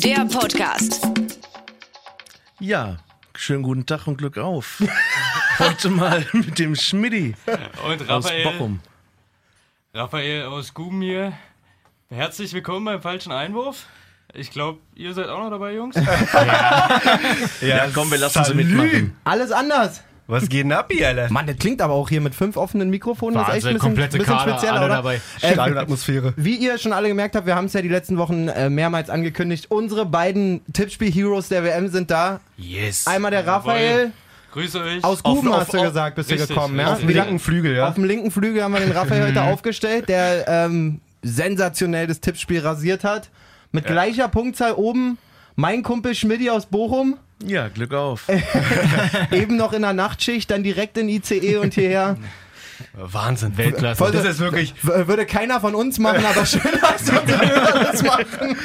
der Podcast. Ja, schönen guten Tag und Glück auf. Heute mal mit dem Schmidti Und aus Raphael, Bochum. Raphael aus Guben hier. Herzlich willkommen beim falschen Einwurf. Ich glaube, ihr seid auch noch dabei, Jungs. Ja, komm, wir lassen sie mitmachen. Alles anders. Was geht denn ab hier, Alter? Mann, das klingt aber auch hier mit fünf offenen Mikrofonen. Das ist echt ein bisschen, komplette bisschen Kader, spezieller, alle oder? dabei. Äh, Stadionatmosphäre. wie ihr schon alle gemerkt habt, wir haben es ja die letzten Wochen äh, mehrmals angekündigt. Unsere beiden Tippspiel-Heroes der WM sind da. Yes. Einmal der Raphael Grüße euch. aus Guben, auf- hast du auf- gesagt, bist richtig, du gekommen. Ja? Auf dem linken Flügel, ja? Auf dem linken Flügel haben wir den Raphael heute aufgestellt, der ähm, sensationell das Tippspiel rasiert hat. Mit gleicher Punktzahl oben mein Kumpel Schmidti aus Bochum. Ja, Glück auf. Eben noch in der Nachtschicht, dann direkt in ICE und hierher. Wahnsinn. Weltklasse. Voll- Das ist wirklich, Würde keiner von uns machen, aber schön, dass Hörer das machen.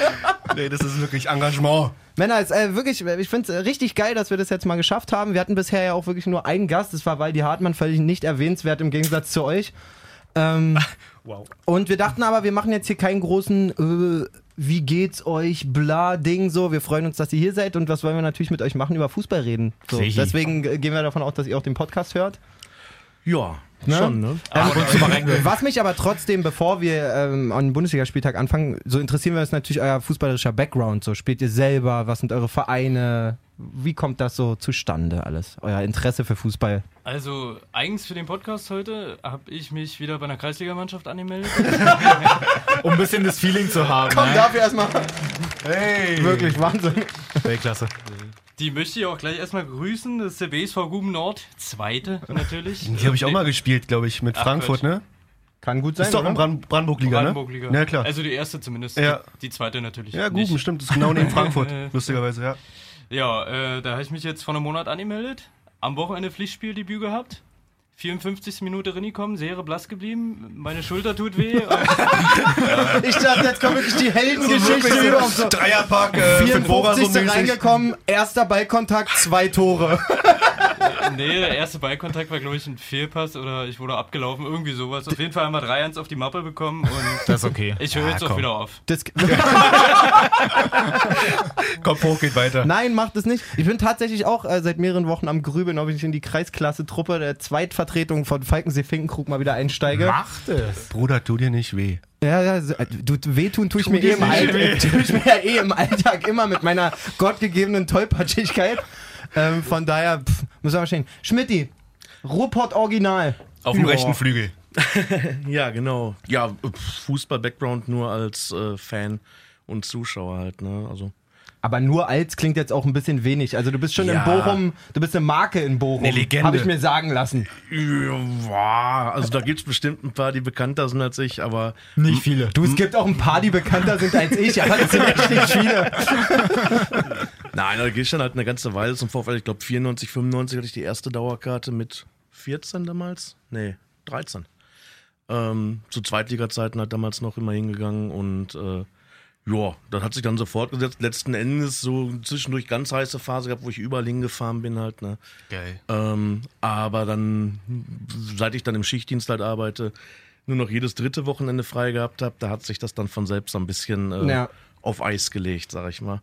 nee, das ist wirklich Engagement. Männer, es, äh, wirklich, ich finde es richtig geil, dass wir das jetzt mal geschafft haben. Wir hatten bisher ja auch wirklich nur einen Gast, das war Waldi Hartmann, völlig nicht erwähnenswert im Gegensatz zu euch. Ähm, Wow. und wir dachten aber, wir machen jetzt hier keinen großen äh, Wie geht's euch, bla Ding so. Wir freuen uns, dass ihr hier seid und was wollen wir natürlich mit euch machen? Über Fußball reden. So. Deswegen gehen wir davon aus, dass ihr auch den Podcast hört. Ja, Ne? schon, ne? Was mich aber trotzdem, bevor wir ähm, an den Bundesligaspieltag anfangen, so interessieren wir uns natürlich euer fußballerischer Background. So spielt ihr selber, was sind eure Vereine, wie kommt das so zustande alles? Euer Interesse für Fußball? Also, eigens für den Podcast heute habe ich mich wieder bei einer Kreisligamannschaft angemeldet. Um ein bisschen das Feeling zu haben. ne? dafür erstmal Hey. wirklich Wahnsinn. Weltklasse. Die möchte ich auch gleich erstmal grüßen. Das ist der BSV Guben Nord. Zweite natürlich. Die habe ich auch mal gespielt, glaube ich, mit Ach, Frankfurt, Quatsch. ne? Kann gut sein, Ist doch oder? in Brand Brandenburg-Liga, ne? Brandenburg-Liga. Ja, klar. Also die erste zumindest. Ja. Die, die zweite natürlich. ja, nicht. Guben, stimmt. Das ist genau neben Frankfurt, lustigerweise, ja. Ja, äh, da habe ich mich jetzt vor einem Monat angemeldet. Am Wochenende Pflichtspieldebüt gehabt. 54. Minute reingekommen, sehr blass geblieben. Meine Schulter tut weh. Ich dachte, jetzt kommt wirklich die Heldengeschichte wieder auf so. Dreierpack, äh, für Bora so 54. mäßig. reingekommen, erster Ballkontakt, zwei Tore. nee, der erste Ballkontakt war, glaube ich, ein Fehlpass oder ich wurde abgelaufen, irgendwie sowas. Auf jeden Fall haben wir 3-1 auf die Mappe bekommen und Das ist okay. ich höre jetzt auch komm. wieder auf. Das, Kopf hoch, geht weiter. Nein, macht es nicht. Ich bin tatsächlich auch äh, seit mehreren Wochen am Grübeln, ob ich nicht in die Kreisklasse-Truppe der Zweitvertretung von Falkensee-Finkenkrug mal wieder einsteige. Macht es. Bruder, tu dir nicht weh. Ja, ja, äh, du, wehtun tue ich mir eh im Alltag, tue ich mir ja eh im Alltag immer mit meiner gottgegebenen Tollpatschigkeit. Ähm, von daher, pff, muss man stehen. Schmidti, Ruhrpott Original. Auf dem rechten Flügel. Ja, genau. Ja, Fußball-Background nur als äh, Fan und Zuschauer halt, ne? Also. Aber nur als klingt jetzt auch ein bisschen wenig. Also du bist schon in Ja. Bochum, du bist eine Marke in Bochum. Eine Legende. Habe ich mir sagen lassen. Ja, also da gibt's bestimmt ein paar, die bekannter sind als ich, aber Nicht viele. Du, es gibt auch ein paar, die bekannter sind als ich, aber das sind echt nicht viele. Nein, da gehst schon halt eine ganze Weile zum Vorfall. Ich glaube 94, 95 hatte ich die erste Dauerkarte mit 14 damals. Nee, 13. Ähm, zu Zweitliga-Zeiten halt damals noch immer hingegangen und äh, ja, das hat sich dann so fortgesetzt. Letzten Endes so zwischendurch ganz heiße Phase gehabt, wo ich überall hingefahren bin halt, ne. Geil. Ähm, aber dann, seit ich dann im Schichtdienst halt arbeite, nur noch jedes dritte Wochenende frei gehabt habe, da hat sich das dann von selbst ein bisschen äh, Ja. auf Eis gelegt, sag ich mal.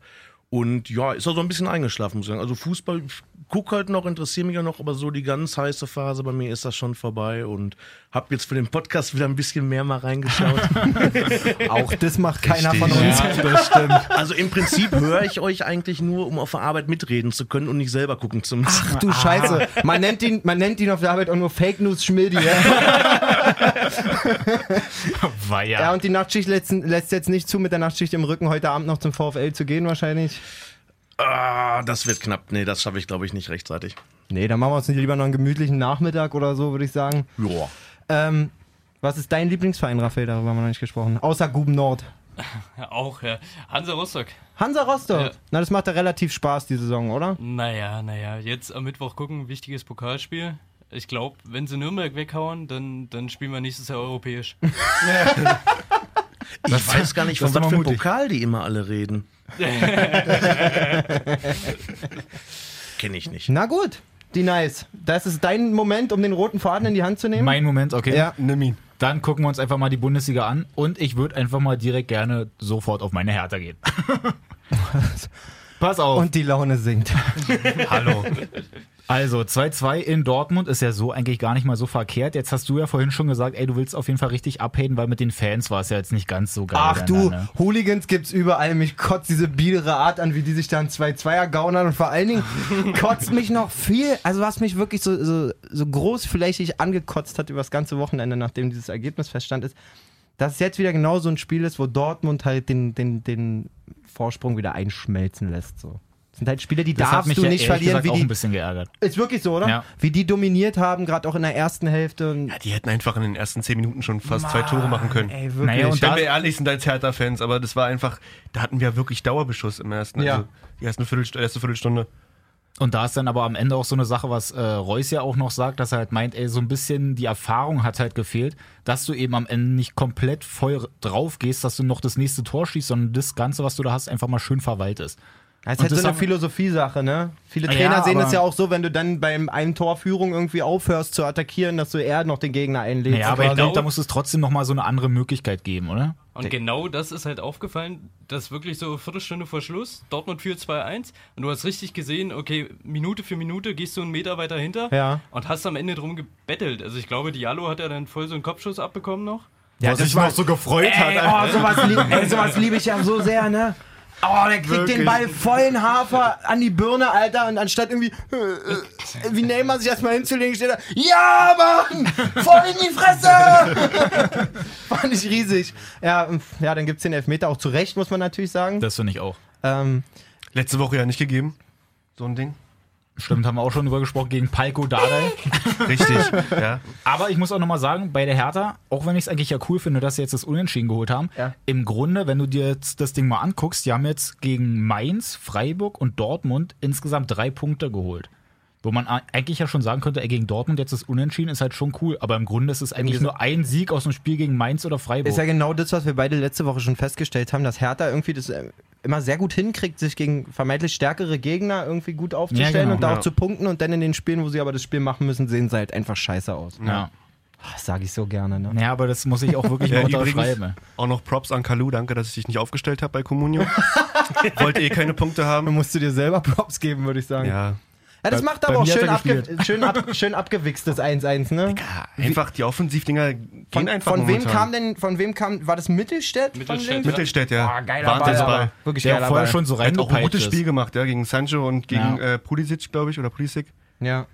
Und ja, ist auch so ein bisschen eingeschlafen, muss ich sagen. Also Fußball, ich guck halt noch, interessiere mich ja noch, aber so die ganz heiße Phase bei mir ist das schon vorbei und hab jetzt für den Podcast wieder ein bisschen mehr mal reingeschaut. Auch das macht keiner von Richtig. uns. Ja, das stimmt. also im Prinzip höre ich euch eigentlich nur, um auf der Arbeit mitreden zu können und nicht selber gucken zu müssen. Ach du Scheiße. Man nennt, ihn, man nennt ihn auf der Arbeit auch nur Fake News Schmildi. Ja? War ja. und die Nachtschicht lässt, lässt jetzt nicht zu, mit der Nachtschicht im Rücken heute Abend noch zum VfL zu gehen wahrscheinlich. Ah, das wird knapp. Nee, das schaffe ich, glaube ich, nicht rechtzeitig. Nee, dann machen wir uns nicht lieber noch einen gemütlichen Nachmittag oder so, würde ich sagen. Ja. Ähm, was ist dein Lieblingsverein, Raphael? Darüber haben wir noch nicht gesprochen. Außer Guben Nord. Ja, auch, ja. Hansa Rostock. Hansa Rostock. Ja. Na, das macht ja relativ Spaß, die Saison, oder? Naja, naja, jetzt am Mittwoch gucken, wichtiges Pokalspiel. Ich glaube, wenn sie Nürnberg weghauen, dann, dann spielen wir nächstes Jahr europäisch. Ich weiß gar nicht, das von was für einem. Pokal die immer alle reden. Kenne ich nicht. Na gut, die Nice. Das ist dein Moment, um den roten Faden in die Hand zu nehmen. Mein Moment, okay. Ja. Nimm ihn. Dann gucken wir uns einfach mal die Bundesliga an und ich würde einfach mal direkt gerne sofort auf meine Hertha gehen. Pass auf. Und die Laune sinkt. Hallo. Also 2-2 in Dortmund ist ja so eigentlich gar nicht mal so verkehrt. Jetzt hast du ja vorhin schon gesagt, ey, du willst auf jeden Fall richtig abhaten, weil mit den Fans war es ja jetzt nicht ganz so geil. Ach du, ne? Hooligans gibt's überall. Mich kotzt diese biedere Art an, wie die sich dann 2-2er gaunern. Und vor allen Dingen kotzt mich noch viel, also was mich wirklich so, so, so großflächig angekotzt hat über das ganze Wochenende, nachdem dieses Ergebnis feststand, ist, dass es jetzt wieder genau so ein Spiel ist, wo Dortmund halt den, den, den Vorsprung wieder einschmelzen lässt. So. Sind halt Spiele, die Das darfst mich du ja nicht verlieren, wie auch ein die. bisschen geärgert. Ist wirklich so, oder? Ja. Wie die dominiert haben, gerade auch in der ersten Hälfte. Ja, die hätten einfach in den ersten zehn Minuten schon fast zwei Tore machen können. Ey, wirklich. Naja, und Wenn da- wir ehrlich sind als Hertha-Fans, aber das war einfach, da hatten wir wirklich Dauerbeschuss im ersten, Ja. also die ersten Viertelst erste Viertelstunde. Und da ist dann aber am Ende auch so eine Sache, was äh, Reus ja auch noch sagt, dass er halt meint, ey, so ein bisschen die Erfahrung hat halt gefehlt, dass du eben am Ende nicht komplett voll drauf gehst, dass du noch das nächste Tor schießt, sondern das Ganze, was du da hast, einfach mal schön verwaltest. Das ist halt das so eine Philosophie-Sache, ne? Viele Ja, Trainer sehen aber- es ja auch so, wenn du dann beim einen Torführung irgendwie aufhörst zu attackieren, dass du eher noch den Gegner einlädst. Ja, aber ich glaube, da muss es trotzdem noch mal so eine andere Möglichkeit geben, oder? Und genau das ist halt aufgefallen, dass wirklich so eine Viertelstunde vor Schluss, Dortmund führt 2-1 und du hast richtig gesehen, okay, Minute für Minute gehst du einen Meter weiter hinter Ja. und hast am Ende drum gebettelt. Also ich glaube, Diallo hat ja dann voll so einen Kopfschuss abbekommen noch. ja, das war, so gefreut ey, oh, sowas liebe ey, sowas lieb ich ja so sehr, ne? Oh, der kriegt den Ball vollen Hafer an die Birne, Alter, und anstatt irgendwie, äh, äh, wie Neymar sich erstmal hinzulegen, steht er, ja, Mann, voll in die Fresse! Fand ich riesig. Ja, ja, dann gibt's den Elfmeter auch zu Recht, muss man natürlich sagen. Das finde ich auch. Ähm, Letzte Woche ja nicht gegeben, so ein Ding. Stimmt, haben wir auch schon drüber gesprochen, gegen Palko Dardai. Richtig, ja. Aber ich muss auch nochmal sagen, bei der Hertha, auch wenn ich es eigentlich ja cool finde, dass sie jetzt das Unentschieden geholt haben, Ja. im Grunde, wenn du dir jetzt das Ding mal anguckst, die haben jetzt gegen Mainz, Freiburg und Dortmund insgesamt drei Punkte geholt. Wo man eigentlich ja schon sagen könnte, ey, gegen Dortmund jetzt das Unentschieden ist halt schon cool, aber im Grunde ist es eigentlich nur ein Sieg aus dem Spiel gegen Mainz oder Freiburg. Ist ja genau das, was wir beide letzte Woche schon festgestellt haben, dass Hertha irgendwie das äh, immer sehr gut hinkriegt, sich gegen vermeintlich stärkere Gegner irgendwie gut aufzustellen Ja, genau, und da ja. auch zu punkten und dann in den Spielen, wo sie aber das Spiel machen müssen, sehen sie halt einfach scheiße aus. ja. Das sage ich so gerne, ne? ja, aber das muss ich auch wirklich ja unterschreiben. auch noch Props an Kalu, danke, dass ich dich nicht aufgestellt habe bei Comunio. Wollte eh keine Punkte haben. musst du dir selber Props geben, würde ich sagen. Ja, Ja, das Bei- macht aber auch schön, abge schön, ab schön abgewichstes 1-1, ne? einfach die Offensivdinger gehen Von, einfach von wem momentan. kam denn, von wem kam, war das Mittelstädt? Mittelstädt. Mittelstädt, ja. Ah, geiler Wahnsinnsball. Ball, wirklich Der geiler vorher Ball. schon so Er hat auch ein gutes ist. Spiel gemacht, ja, gegen Sancho und gegen Ja. äh, Pulisic, glaube ich, oder Pulisic. Ja.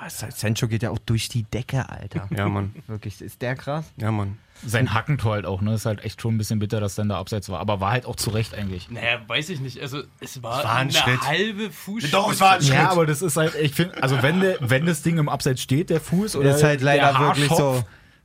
Ah, Sancho geht ja auch durch die Decke, Alter. Ja, Mann. Wirklich, ist der krass? Ja, Mann. Sein Hackentor halt auch, ne? Ist halt echt schon ein bisschen bitter, dass dann da abseits war. Aber war halt auch zu Recht eigentlich. Naja, weiß ich nicht. Also es war, Es war ein eine Schritt. halbe Fuß. Doch, es war ein Ja, aber das ist halt, ich finde, also wenn, der, wenn das Ding im Abseits steht, der Fuß oder Ist halt leider der wirklich so.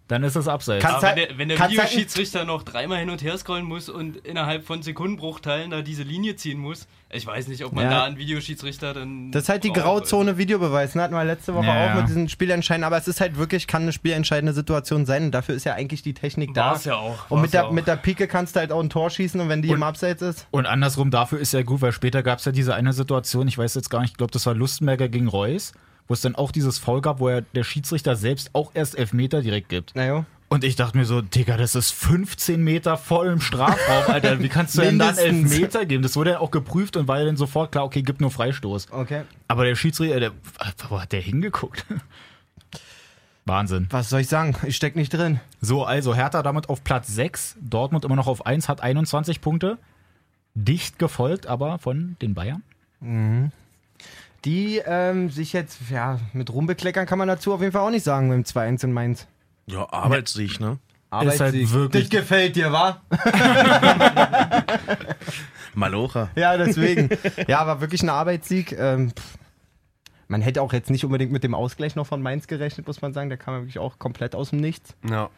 Dann ist es Abseits. Kannst Aber halt- wenn der, wenn der halt- Videoschiedsrichter noch dreimal hin und her scrollen muss und innerhalb von Sekundenbruchteilen da diese Linie ziehen muss, ich weiß nicht, ob man Ja. da einen Videoschiedsrichter dann. Das ist halt die braucht. Grauzone Videobeweis, ne? Hatten wir letzte Woche Ja, auch mit diesen Spielentscheiden, aber es ist halt wirklich, kann eine spielentscheidende Situation sein und dafür ist ja eigentlich die Technik da. War's ja auch. Und mit der, auch. mit der Pike kannst du halt auch ein Tor schießen und wenn die im Abseits ist. Und andersrum dafür ist ja gut, weil später gab es ja diese eine Situation, ich weiß jetzt gar nicht, ich glaube, das war Lustenberger gegen Reus, wo es dann auch dieses Foul gab, wo er der Schiedsrichter selbst auch erst Elfmeter direkt gibt. Naja. Und ich dachte mir so, Digga, das ist 15 Meter voll im Strafraum, Alter. Wie kannst du denn dann. Elfmeter geben? Das wurde ja auch geprüft und war ja dann sofort klar, okay, gibt nur Freistoß. Okay. Aber der Schiedsrichter, der, wo hat der hingeguckt? Wahnsinn. Was soll ich sagen? Ich steck nicht drin. So, also Hertha damit auf Platz 6, Dortmund immer noch auf 1, hat 21 Punkte. Dicht gefolgt aber von den Bayern. Die ähm, sich jetzt, ja, mit Ruhm bekleckern kann man dazu auf jeden Fall auch nicht sagen mit dem 2-1 in Mainz. Ja, Arbeitssieg, ne? Ist halt Arbeitssieg. wirklich- Das gefällt dir, wa? Malocha. Ja, deswegen. ja, aber wirklich ein Arbeitssieg. Ähm, man hätte auch jetzt nicht unbedingt mit dem Ausgleich noch von Mainz gerechnet, muss man sagen. Der kam ja wirklich auch komplett aus dem Nichts. Ja.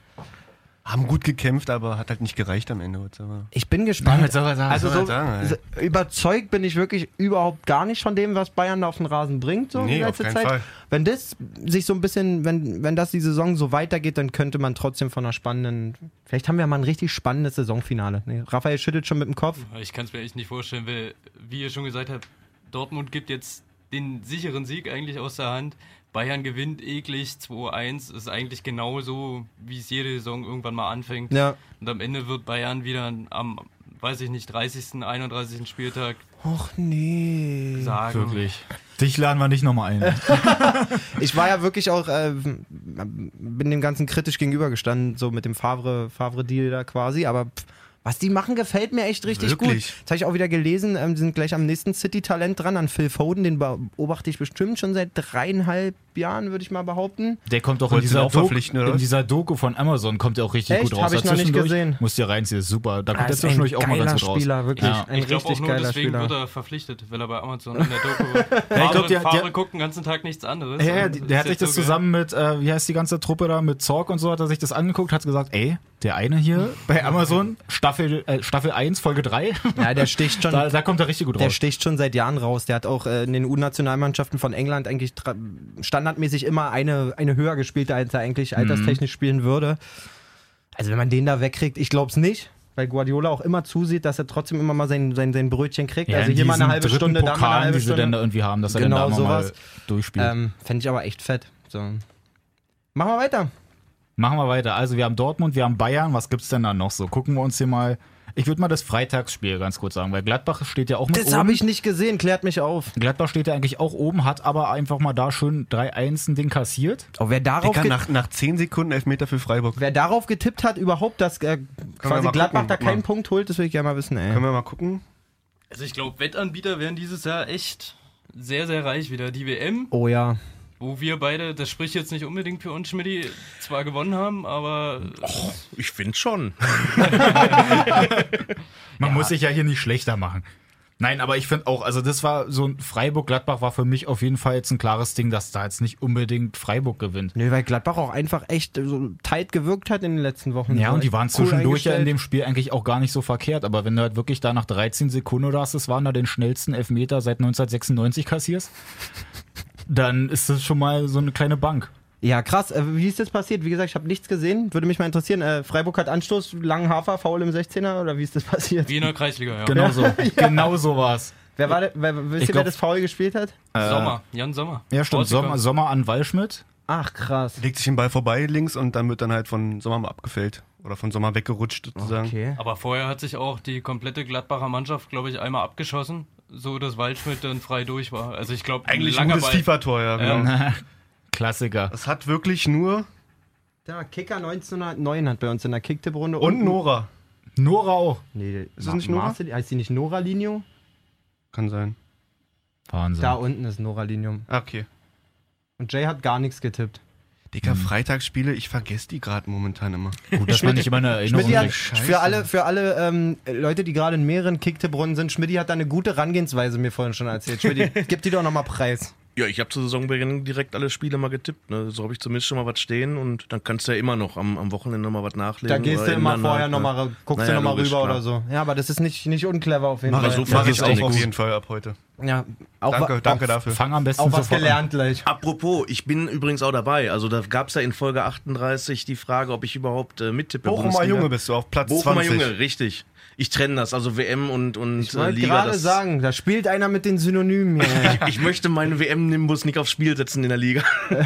Haben gut gekämpft, aber hat halt nicht gereicht am Ende. Ich bin gespannt. man sagen? also so, sagen, so überzeugt bin ich wirklich überhaupt gar nicht von dem, was Bayern da auf den Rasen bringt, so Nee, die auf letzte keinen Zeit. Fall. Wenn das sich so ein bisschen, wenn, wenn das die Saison so weitergeht, dann könnte man trotzdem von einer spannenden, vielleicht haben wir mal ein richtig spannendes Saisonfinale. Nee, Raphael schüttelt schon mit dem Kopf. Ich kann es mir echt nicht vorstellen, weil, wie ihr schon gesagt habt, Dortmund gibt jetzt den sicheren Sieg eigentlich aus der Hand. Bayern gewinnt eklig 2-1. Ist eigentlich genauso, wie es jede Saison irgendwann mal anfängt. Ja. Und am Ende wird Bayern wieder am weiß ich nicht, 30., 31. Spieltag Och nee. sagen. Wirklich. Dich laden wir nicht nochmal ein. Ich war ja wirklich auch, äh, bin dem Ganzen kritisch gegenübergestanden, so mit dem Favre, Favre-Deal da quasi, aber pff, was die machen, gefällt mir echt richtig Wirklich? gut. Das habe ich auch wieder gelesen, ähm, die sind gleich am nächsten City-Talent dran, an Phil Foden, den beobachte ich bestimmt schon seit dreieinhalb Jahren, würde ich mal behaupten. Der kommt auch in dieser, auch Doku, verpflichten, oder in dieser Doku von Amazon, kommt der auch richtig Echt? gut raus. Hab ich noch nicht gesehen. Musst dir reinziehen, ist super. Da kommt Ah, der ist ein zwischendurch auch mal geiler ganz gut raus. Spieler, wirklich. Ja. Ein Ich glaube richtig auch nur geiler deswegen Spieler. wird er verpflichtet, weil er bei Amazon in der Doku Ja, ich glaub, Favre, der- der- guckt den ganzen Tag nichts anderes. Ja, die- der hat sich das so geil. zusammen mit, äh, wie heißt die ganze Truppe da, mit Zorg und so, hat er sich das angeguckt, hat gesagt, ey, der eine hier bei Amazon, Staffel, äh, Staffel 1, Folge 3, Ja, der sticht schon. da, da kommt er richtig gut Der raus. sticht schon seit Jahren raus. Der hat auch äh, in den U-Nationalmannschaften von England eigentlich tra- standardmäßig immer eine, eine höher gespielt, als er eigentlich alterstechnisch spielen würde. Also wenn man den da wegkriegt, ich glaube es nicht, weil Guardiola auch immer zusieht, dass er trotzdem immer mal sein, sein, sein Brötchen kriegt. Ja, also hier mal eine halbe Stunde, da mal eine Pokalen, halbe die sie dann da Stunde. irgendwie haben, dass er Genau, dann da sowas. mal durchspielt. Ähm, Fände ich aber echt fett. So. Machen wir weiter. Machen wir weiter. Also wir haben Dortmund, wir haben Bayern. Was gibt's denn da noch so? Gucken wir uns hier mal. Ich würde mal das Freitagsspiel ganz kurz sagen, weil Gladbach steht ja auch mit Das habe ich nicht gesehen, klärt mich auf. Gladbach steht ja eigentlich auch oben, hat aber einfach mal da schön 3-1 ein Ding kassiert. Oh, wer, darauf ge- nach, nach 10 Sekunden Elfmeter für Freiburg. wer darauf getippt hat, überhaupt, dass äh, quasi Gladbach gucken, da keinen mal. Punkt holt, das will ich gerne mal wissen. Ey. Können wir mal gucken? Also ich glaube, Wettanbieter werden dieses Jahr echt sehr, sehr reich wieder. Die WM, Oh ja. Wo wir beide, das spricht jetzt nicht unbedingt für uns, Schmidti, zwar gewonnen haben, aber Ich finde schon. Man muss sich ja hier nicht schlechter machen. Nein, aber ich finde auch, also das war so ein Freiburg-Gladbach war für mich auf jeden Fall jetzt ein klares Ding, dass da jetzt nicht unbedingt Freiburg gewinnt. Nö, weil Gladbach auch einfach echt so tight gewirkt hat in den letzten Wochen. Ja, und die waren cool zwischendurch ja in dem Spiel eigentlich auch gar nicht so verkehrt. Aber wenn du halt wirklich da nach 13 Sekunden oder was das waren, da den schnellsten Elfmeter seit 1996 kassierst, dann ist das schon mal so eine kleine Bank. Ja, krass. Äh, Wie ist das passiert? Wie gesagt, ich habe nichts gesehen. Würde mich mal interessieren. Äh, Freiburg hat Anstoß, langen Hafer, faul im 16er oder wie ist das passiert? wie in der Kreisliga, ja. Genau so. Genau so war's. Wer war der, wer, wisst ihr, wer das faul gespielt hat? Sommer, Jan Sommer. Ja, stimmt. Sommer, Sommer an Wallschmidt. Ach, krass. Legt sich den Ball vorbei links und dann wird dann halt von Sommer mal abgefällt. Oder von Sommer weggerutscht sozusagen. Okay. Aber vorher hat sich auch die komplette Gladbacher Mannschaft, glaube ich, einmal abgeschossen, so dass Waldschmidt dann frei durch war. Also ich glaube, Eigentlich ein gutes FIFA-Tor, ja. Ja. Genau. Klassiker. Das hat wirklich nur. Der Kicker 1909 hat bei uns in der Kicktipp-Runde. Und Nora. Nora auch. Nee, Ist das nicht Nora? Marcel, heißt die nicht Nora Linio? Kann sein. Wahnsinn. Da unten ist Nora Linium. Ah, Okay. Und Jay hat gar nichts getippt. Digga, Hm. Freitagsspiele, ich vergesse die gerade momentan immer. Gut, dass man nicht immer eine Erinnerung Schmidt hat, für alle, für alle ähm, Leute, die gerade in mehreren Kicktipp-Runden sind, Schmidt hat da eine gute Herangehensweise mir vorhin schon erzählt. Schmidt, gib die doch nochmal Preis. Ja, ich habe zu Saisonbeginn direkt alle Spiele mal getippt. Ne? So habe ich zumindest schon mal was stehen und dann kannst du ja immer noch am, am Wochenende noch mal was nachlesen. Da gehst oder du immer vorher halt, nochmal, ne? guckst Naja, du nochmal rüber klar. oder so. Ja, aber das ist nicht, nicht unclever auf jeden Mach Fall. ich, so mach vergisst ich auch auch auf jeden Fall ab heute. Ja, auch, Danke, danke auch, dafür. Fang am besten Auch was sofort an. gelernt gleich. Apropos, ich bin übrigens auch dabei. Also da gab es ja in Folge 38 die Frage, ob ich überhaupt äh, mittippe. Bochumer Bundesliga. Junge bist du auf Platz Bochumer 20. Junge, richtig. Ich trenne das, also WM und, und Ich äh, wollte Liga. gerade sagen, da spielt einer mit den Synonymen. hier. ich möchte meinen WM-Nimbus nicht aufs Spiel setzen in der Liga.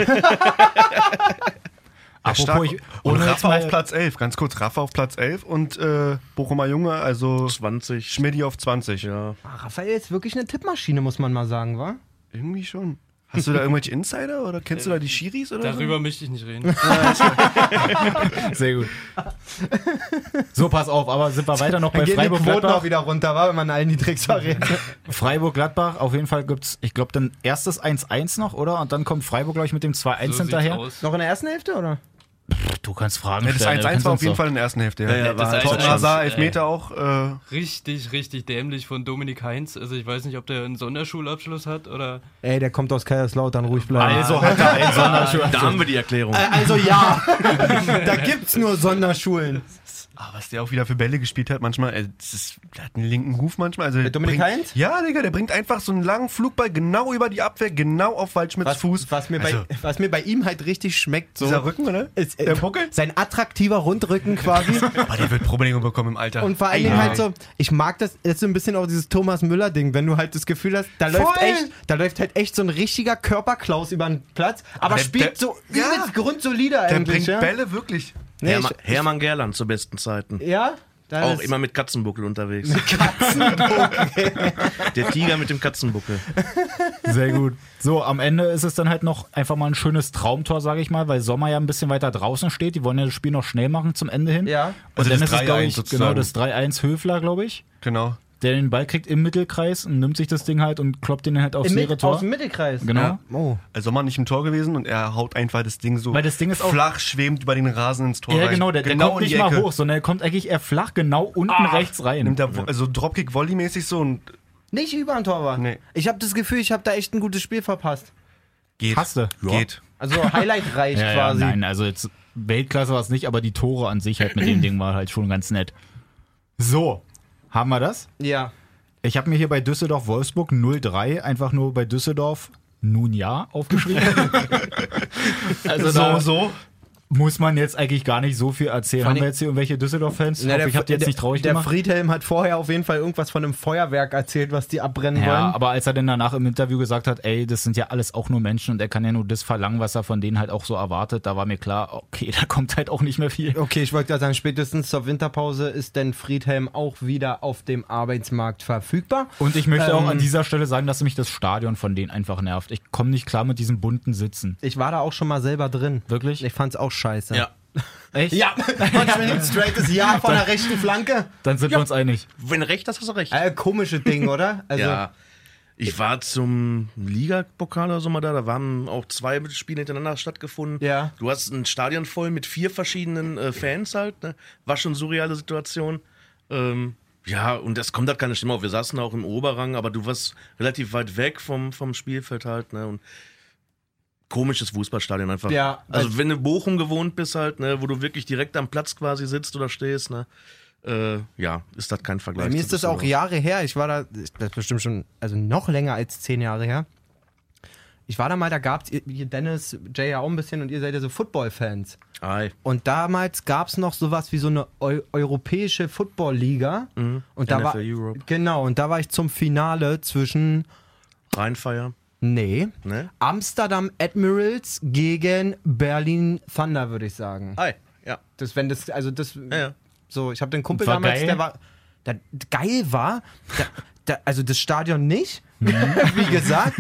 Apropos, ich, und Rafa auf Platz 11. Ganz kurz, Rafa auf Platz 11 und äh, Bochumer Junge, also 20. Schmidti auf 20. Ja. Ah, Raphael ist wirklich eine Tippmaschine, muss man mal sagen, wa? Irgendwie schon. Hast du da irgendwelche Insider oder kennst du da die Schiris oder Darüber möchte ich nicht reden. Sehr gut. So, pass auf, aber sind wir weiter noch bei Dann gehen die Quoten auch Freiburg-Gladbach? wieder runter, wa, wenn man allen die Tricks verrät. Freiburg-Gladbach, auf jeden Fall gibt's, ich glaube, dann erstes 1-1 noch, oder? Und dann kommt Freiburg, glaube ich, mit dem 2-1 So hinterher. Noch in der ersten Hälfte, oder? Du kannst Fragen Ja, das stellen. 1-1 war auf jeden Fall in der ersten Hälfte. Ja, Ja, ja, Das Torben 1-1, Hazard, ey. Elfmeter auch. Äh, Richtig, richtig dämlich von Dominik Heinz. Also ich weiß nicht, ob der einen Sonderschulabschluss hat oder. Ey, der kommt aus Kaiserslautern, ruhig bleiben. Also hat er einen Sonderschul. Da haben wir die Erklärung. Also ja, da gibt's nur Sonderschulen. Ah, was der auch wieder für Bälle gespielt hat manchmal. Äh, das ist, der hat einen linken Ruf manchmal. Also Mit Dominik bringt, Heinz? Ja, Digga, der bringt einfach so einen langen Flugball genau über die Abwehr, genau auf Waldschmidts Was, Fuß. was, mir Also, bei, was mir bei ihm halt richtig schmeckt, so dieser Rücken, oder? ist, äh, der Buckel? sein attraktiver Rundrücken quasi. Aber der wird Probleme bekommen im Alter. Und vor allen Dingen halt so, ich mag das, das ist so ein bisschen auch dieses Thomas Müller-Ding, wenn du halt das Gefühl hast, da läuft echt, da läuft halt echt so ein richtiger Körperklaus über den Platz, aber, der- spielt der- so Ja. übelst grundsolide der eigentlich. bringt ja? Bälle wirklich. Nee, Hermann, ich, Hermann Gerland zu besten Zeiten. ja? Da Auch immer mit Katzenbuckel unterwegs. Der Tiger mit dem Katzenbuckel. Sehr gut. So, am Ende ist es dann halt noch einfach mal ein schönes Traumtor, sage ich mal, weil Sommer ja ein bisschen weiter draußen steht. Die wollen ja das Spiel noch schnell machen zum Ende hin. Ja. Und Also dann das ist es, glaube 3-1 ich, sozusagen. genau das 3-1 Höfler, glaube ich, Genau. Der den Ball kriegt im Mittelkreis und nimmt sich das Ding halt und kloppt den halt aufs Im leere Mit- Tor. Aus dem Mittelkreis. Genau. Ja. Oh. Also Sommer nicht im Tor gewesen und er haut einfach das Ding so Weil das Ding ist auch- flach schwebend über den Rasen ins Tor Ja, rein. genau, der, der genau kommt in nicht mal Ecke. hoch, sondern er kommt eigentlich eher flach genau unten rechts rein. Nimmt er, also Dropkick Volley-mäßig so und Nicht über ein Torwart. Nee. Ich habe das Gefühl, ich habe da echt ein gutes Spiel verpasst. geht. Hast du? Geht. Also Highlight reicht Ja, ja, quasi. nein, also jetzt Weltklasse war es nicht, aber die Tore an sich halt mit dem Ding war halt schon ganz nett. So, haben wir das? Ja. Ich habe mir hier bei Düsseldorf Wolfsburg 0-3 einfach nur bei Düsseldorf nun ja aufgeschrieben. also da so. Muss man jetzt eigentlich gar nicht so viel erzählen. Haben wir jetzt hier irgendwelche Düsseldorf-Fans? Ich ich habe die jetzt der, nicht traurig der gemacht. Friedhelm hat vorher auf jeden Fall irgendwas von einem Feuerwerk erzählt, was die abbrennen Ja, wollen. aber als er dann danach im Interview gesagt hat, ey, das sind ja alles auch nur Menschen und er kann ja nur das verlangen, was er von denen halt auch so erwartet, da war mir klar, okay, da kommt halt auch nicht mehr viel. Okay, ich wollte gerade sagen, spätestens zur Winterpause ist denn Friedhelm auch wieder auf dem Arbeitsmarkt verfügbar. Und ich möchte auch Ähm, an dieser Stelle sagen, dass mich das Stadion von denen einfach nervt. Ich komme nicht klar mit diesen bunten Sitzen. Ich war da auch schon mal selber drin. Wirklich? Ich fand's auch scheiße. Ja. Echt? Ja, manchmal ein straightes Ja von der rechten Flanke. Dann sind wir uns einig. Wenn du recht hast, hast du recht. Äh, komische Ding, oder? Also, ja. Ich war zum Ligapokal oder so mal da, da waren auch zwei Spiele hintereinander stattgefunden. Ja. Du hast ein Stadion voll mit vier verschiedenen äh, Fans halt, ne? War schon surreale Situation. Ähm, ja, und das kommt halt keine Stimme auf. Wir saßen auch im Oberrang, aber du warst relativ weit weg vom, vom Spielfeld halt, ne? Und komisches Fußballstadion einfach. Ja, also wenn du Bochum gewohnt bist halt, ne, wo du wirklich direkt am Platz quasi sitzt oder stehst, ne? Äh, ja, ist das kein Vergleich. Bei mir ist das auch. Jahre her. Ich war da, das ist bestimmt schon, also noch länger als zehn Jahre her. Ich war da mal, da gab es, Dennis, Jay ja auch ein bisschen und ihr seid ja so Football-Fans. Ei. Und damals gab es noch sowas wie so eine Eu europäische Football-Liga. Und da war, Europe. genau, und da war ich zum Finale zwischen, Rheinfeier, nee, ne? Amsterdam Admirals gegen Berlin Thunder, würde ich sagen. Ei, ja. Das, wenn das, also das, Ja, ja. so, ich habe den Kumpel War damals, geil? der war, der geil war, der, der, also das Stadion nicht, wie gesagt,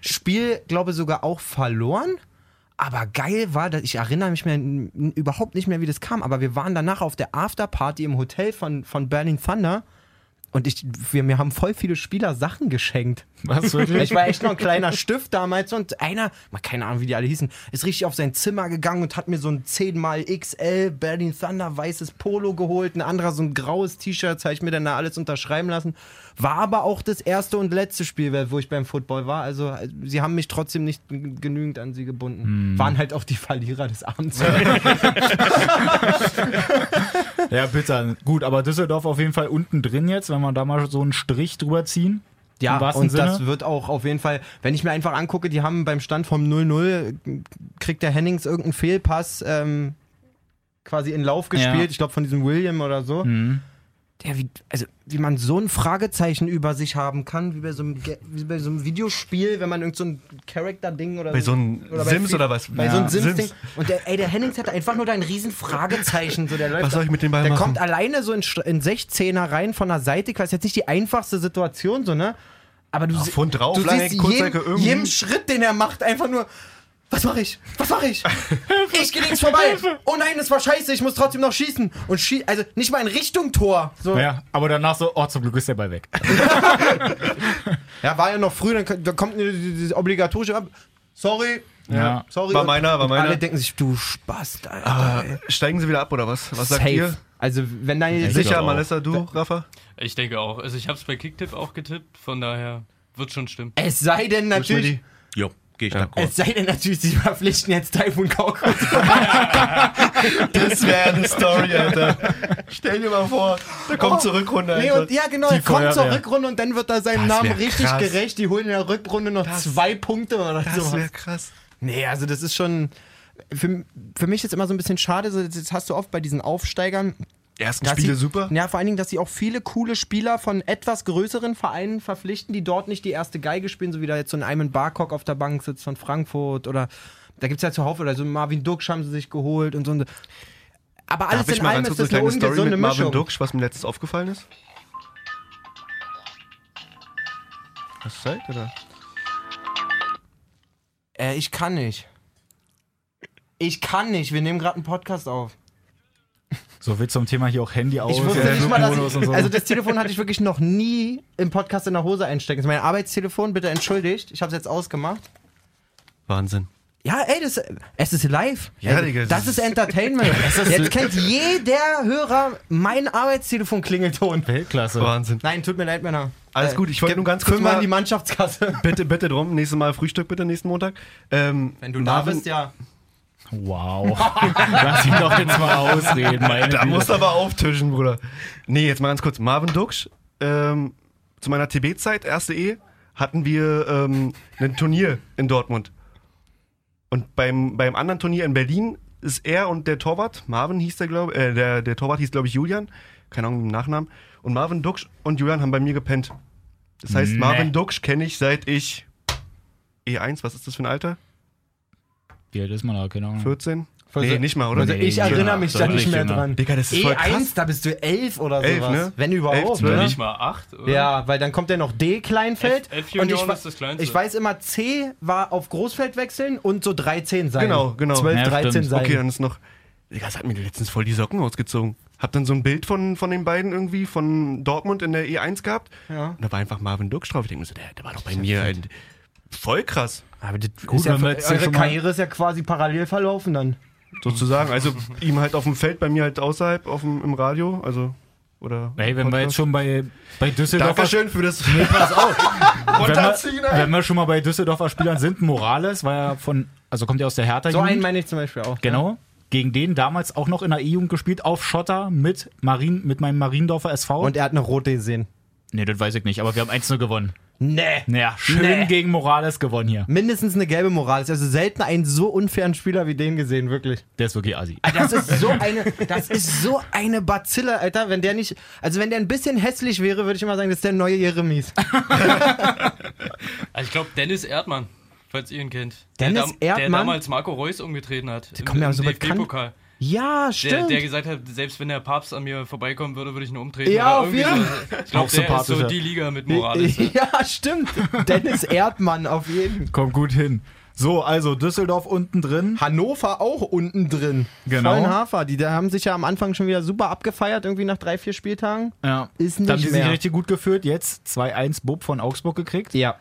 Spiel, glaube sogar auch verloren. Aber geil war, dass ich erinnere mich mehr, überhaupt nicht mehr, wie das kam. Aber wir waren danach auf der Afterparty im Hotel von, von Berlin Thunder und ich, wir, mir haben voll viele Spieler Sachen geschenkt. Was wirklich? Ich war echt noch ein kleiner Stift damals und einer, mal keine Ahnung, wie die alle hießen, ist richtig auf sein Zimmer gegangen und hat mir so ein 10x XL Berlin Thunder weißes Polo geholt, ein anderer so ein graues T-Shirt, habe ich mir dann da alles unterschreiben lassen. War aber auch das erste und letzte Spiel, wo ich beim Football war. Also sie haben mich trotzdem nicht genügend an sie gebunden. Waren halt auch die Verlierer des Abends. Ja, bitter. Gut, aber Düsseldorf auf jeden Fall unten drin jetzt, wenn wir da mal so einen Strich drüber ziehen. Ja, und Sinne. das wird auch auf jeden Fall, wenn ich mir einfach angucke, die haben beim Stand vom 0-0, kriegt der Hennings irgendeinen Fehlpass ähm, quasi in Lauf gespielt, Ja. ich glaube von diesem William oder so. Mhm. Der, wie, also, wie man so ein Fragezeichen über sich haben kann, wie bei so einem, Ge- wie bei so einem Videospiel, wenn man irgend so ein Charakter-Ding oder Bei so einem oder bei Sims oder was? Bei Ja. so einem Sims-Ding. Sims. Und der, ey, der Hennings hat einfach nur da ein riesen Fragezeichen. So, der Was soll ich mit dem Ball der machen? kommt alleine so in, in 16er rein von der Seite. Ich weiß jetzt nicht die einfachste Situation, so, ne? Aber du, sie- und drauf, du lange siehst jeden, jedem Schritt, den er macht, einfach nur. Was mache ich? Was mache ich? ich gehe links vorbei. Oh nein, das war scheiße. Ich muss trotzdem noch schießen. Und schie also nicht mal in Richtung Tor. So. Ja, aber danach so, oh, zum Glück ist der Ball weg. Ja, war ja noch früh. Dann, kommt dieses obligatorische. Ab Sorry. Ja. Sorry. War meiner, war meiner. Alle denken sich, du Spast, Alter. Ah, steigen sie wieder ab oder was? Was sagt Safe. ihr? Also, wenn da jetzt Sicher. Malessa, du, Rafa? Ich denke auch. Also ich habe es bei Kicktipp auch getippt, von daher wird schon stimmen. Es sei denn natürlich. Jo, gehe ich Ja. d'accord. Es sei denn natürlich, sie verpflichten jetzt Taifun Kauko. Das wäre eine Story, Alter. Stell dir mal vor, da kommt zur Rückrunde, Nee, und, ja, genau, er kommt zur. Rückrunde und dann wird er seinem Das Namen richtig krass. gerecht. Die holen in der Rückrunde noch Das- zwei Punkte oder das sowas. wäre krass. Nee, also das ist schon. Für, für mich ist immer so ein bisschen schade, so, das hast du oft bei diesen Aufsteigern. Ersten dass Spiele sie, super. Ja, vor allen Dingen, dass sie auch viele coole Spieler von etwas größeren Vereinen verpflichten, die dort nicht die erste Geige spielen, so wie da jetzt so ein Ayman Barkok auf der Bank sitzt von Frankfurt oder da gibt es ja zuhauf oder so Marvin Duksch haben sie sich geholt und so. Aber alles Darf ich in allem ist das eine eine kleine Story ungesunde mit Marvin Mischung. Duksch, was mir letztens aufgefallen ist? Hast du Zeit, oder? Äh, ich kann nicht. Ich kann nicht. Wir nehmen gerade einen Podcast auf. So viel zum Thema hier auch Handy aus. Ich wusste nicht mal, dass ich. Also das Telefon hatte ich wirklich noch nie im Podcast in der Hose einstecken. Das ist mein Arbeitstelefon, bitte entschuldigt. Ich habe es jetzt ausgemacht. Wahnsinn. Ja, ey, das, es ist live. Ja, Ey, Digga, das das ist Entertainment. Jetzt kennt jeder Hörer mein Arbeitstelefon Klingelton. Weltklasse. Wahnsinn. Nein, tut mir leid, Männer. Alles gut, ich wollte nur ganz kurz mal- in die Mannschaftskasse. Bitte, bitte drum. Nächstes Mal Frühstück bitte, nächsten Montag. Ähm, Wenn du da Marvin, bist, ja. Wow. Lass ihn doch jetzt mal ausreden, meine Da Güte. musst du aber auftischen, Bruder. Nee, jetzt mal ganz kurz. Marvin Duksch, ähm, zu meiner TB-Zeit, erste Ehe, hatten wir ähm, ein Turnier in Dortmund. Und beim, beim anderen Turnier in Berlin ist er und der Torwart, Marvin hieß der, glaube äh, der, der Torwart hieß, glaube ich, Julian, keine Ahnung, im Nachnamen. Und Marvin Duksch und Julian haben bei mir gepennt. Das heißt, Nee. Marvin Duksch kenne ich seit ich E1, was ist das für ein Alter? Wie alt ist man da? Keine Ahnung. 14? Also- nee, nicht mal, oder? Also ich erinnere mich da nicht mehr jünger. dran. Digga, das ist voll krass. E1, da bist du elf oder Elf, sowas. ne? Wenn überhaupt. Elf, ne? Nicht mal acht, oder? Ja, weil dann kommt ja noch D Kleinfeld. F- F und ich, ist das Kleinste. ich weiß immer, C war auf Großfeld wechseln und so 13 sein. Genau, genau. 12, Ja, 13 stimmt. sein. Okay, dann ist noch. Digga, das hat mir letztens voll die Socken ausgezogen. Hab dann so ein Bild von, von den beiden irgendwie von Dortmund in der E1 gehabt. Ja. Und da war einfach Marvin Duksch drauf. Ich denke mir so, der, der war doch bei mir ein, voll krass, Aber das Gut, ist ja, wenn wir jetzt eure schon mal- Karriere ist ja quasi parallel verlaufen dann. sozusagen. Also ihm halt auf dem Feld, bei mir halt außerhalb auf dem, im Radio. Also, oder. Hey, wenn wir jetzt schon bei, bei Düsseldorfer Dankeschön für das. wenn Runterziehen, wir, ey. wenn wir schon mal bei Düsseldorfer Spielern sind, Morales war ja von, also kommt ja aus der Hertha So einen meine ich zum Beispiel auch. Genau. Gegen den damals auch noch in der E-Jugend gespielt, auf Schotter mit, Marien, mit meinem Mariendorfer SV. Und er hat eine rote gesehen. Nee, das weiß ich nicht, aber wir haben 1-0 gewonnen. Nee. Naja, schön Nee. gegen Morales gewonnen hier. Mindestens eine gelbe Moral. Ist also selten einen so unfairen Spieler wie den gesehen, wirklich. Der ist wirklich assi. Ah, Das ist so eine, das ist so eine Bazille, Alter. Wenn der nicht, also wenn der ein bisschen hässlich wäre, würde ich immer sagen, das ist der neue Jeremies. Also ich glaube, Dennis Erdmann, falls ihr ihn kennt. Dennis der, dam- Der Erdmann? damals Marco Reus umgetreten hat. Der kommt mir so bekannt- pokal Ja, Der, stimmt. der gesagt hat, selbst wenn der Papst an mir vorbeikommen würde, würde ich ihn umtreten. Ja, auf irgendwie jeden so. Ich glaube, der ist so die Liga mit Morales. ja, stimmt. Dennis Erdmann auf jeden. Kommt gut hin. So, also Düsseldorf unten drin. Hannover auch unten drin. Genau. Hafer. Die da haben sich ja am Anfang schon wieder super abgefeiert, irgendwie nach drei, vier Spieltagen. Ja. Ist Da haben nicht die sich richtig gut geführt. Jetzt 2-1 Bub von Augsburg gekriegt. Ja.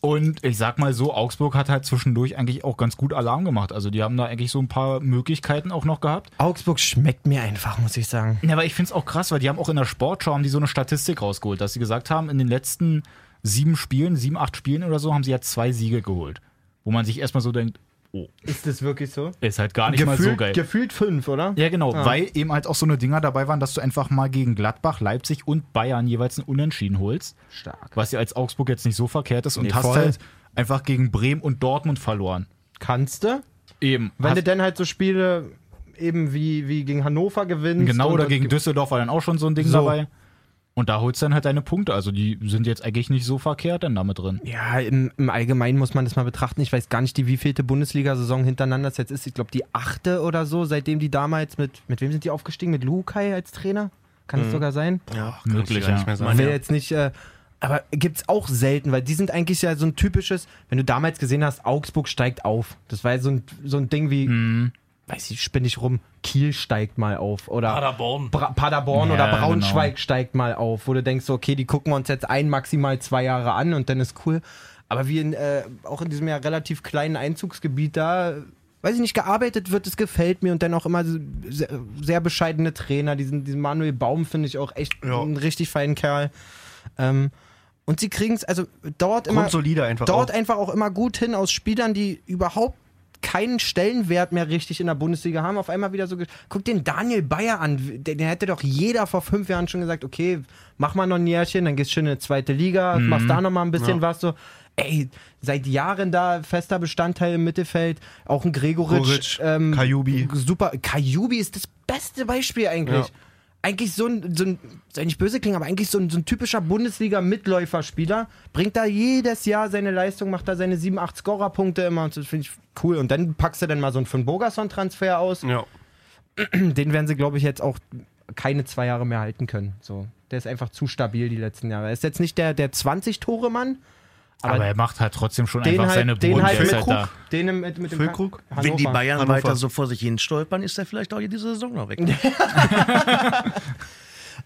Und ich sag mal so, Augsburg hat halt zwischendurch eigentlich auch ganz gut Alarm gemacht. Also die haben da eigentlich so ein paar Möglichkeiten auch noch gehabt. Augsburg schmeckt mir einfach, muss ich sagen. Ja, aber ich find's auch krass, weil die haben auch in der Sportschau haben die so eine Statistik rausgeholt, dass sie gesagt haben, in den letzten sieben Spielen, sieben, acht Spielen oder so, haben sie ja zwei Siege geholt. Wo man sich erstmal so denkt, oh, Ist das wirklich so? ist halt gar nicht mal so geil. Gefühlt fünf, oder? Ja, genau, Ah. weil eben halt auch so eine Dinger dabei waren, dass du einfach mal gegen Gladbach, Leipzig und Bayern jeweils ein Unentschieden holst. Stark. Was ja als Augsburg jetzt nicht so verkehrt ist und Nee, hast voll. halt einfach gegen Bremen und Dortmund verloren. Kannst du? Eben. Wenn hast, du dann halt so Spiele eben wie, wie gegen Hannover gewinnst. genau, oder gegen ge- Düsseldorf war dann auch schon so ein Ding So. dabei. Und da holst du dann halt deine Punkte. Also die sind jetzt eigentlich nicht so verkehrt dann damit drin. Ja, im, im Allgemeinen muss man das mal betrachten. Ich weiß gar nicht, die wievielte Bundesliga-Saison hintereinander es jetzt ist. Ich glaube, die achte oder so, seitdem die damals mit, mit wem sind die aufgestiegen? Mit Lukai als Trainer? Kann es sogar sein? Ja, Möglich, ja. nicht mehr Ich sagen. will jetzt nicht, äh, aber gibt's auch selten, weil die sind eigentlich ja so ein typisches, wenn du damals gesehen hast, Augsburg steigt auf. Das war ja so ein, so ein Ding wie, Mhm. Weiß ich, spinn ich rum, Kiel steigt mal auf oder Paderborn. Bra Paderborn Ja, oder Braunschweig genau. steigt mal auf, wo du denkst, so, okay, die gucken wir uns jetzt ein, maximal zwei Jahre an und dann ist cool. Aber wie in, äh, auch in diesem ja relativ kleinen Einzugsgebiet da, weiß ich nicht, gearbeitet wird, das gefällt mir und dann auch immer sehr, sehr bescheidene Trainer. Diesen, diesen Manuel Baum finde ich auch echt Ja. einen richtig feinen Kerl. Ähm, und sie kriegen es, also dort immer, Grundsolide einfach. dort auch. einfach auch immer gut hin aus Spielern, die überhaupt keinen Stellenwert mehr richtig in der Bundesliga haben. Auf einmal wieder so. Guck den Daniel Bayer an. Den, hätte doch jeder vor fünf Jahren schon gesagt: Okay, mach mal noch ein Jährchen, dann gehst du schön in die zweite Liga, machst da noch mal ein bisschen Ja. was. So, ey, seit Jahren da fester Bestandteil im Mittelfeld. Auch ein Gregoritsch. Gregoritsch, Kajubi. Super. Kajubi ist das beste Beispiel eigentlich. Ja. Eigentlich so ein, so ein, soll nicht böse klingen, aber eigentlich so ein, so ein typischer Bundesliga-Mitläuferspieler. Bringt da jedes Jahr seine Leistung, macht da seine 7, 8 Scorer-Punkte immer und das finde ich cool. Und dann packst du dann mal so einen Finn Bogerson-Transfer aus. Ja. den werden sie, glaube ich, jetzt auch keine zwei Jahre mehr halten können. So. Der ist einfach zu stabil die letzten Jahre. Er ist jetzt nicht der, der 20-Tore-Mann, Aber, aber, er macht halt trotzdem schon den einfach seine halt, den halt mit Bodenfälle Krug, da. den mit, mit dem Füllkrug? Wenn die. Bayern Hannover. weiter so vor sich hin stolpern, ist er vielleicht auch diese Saison noch weg.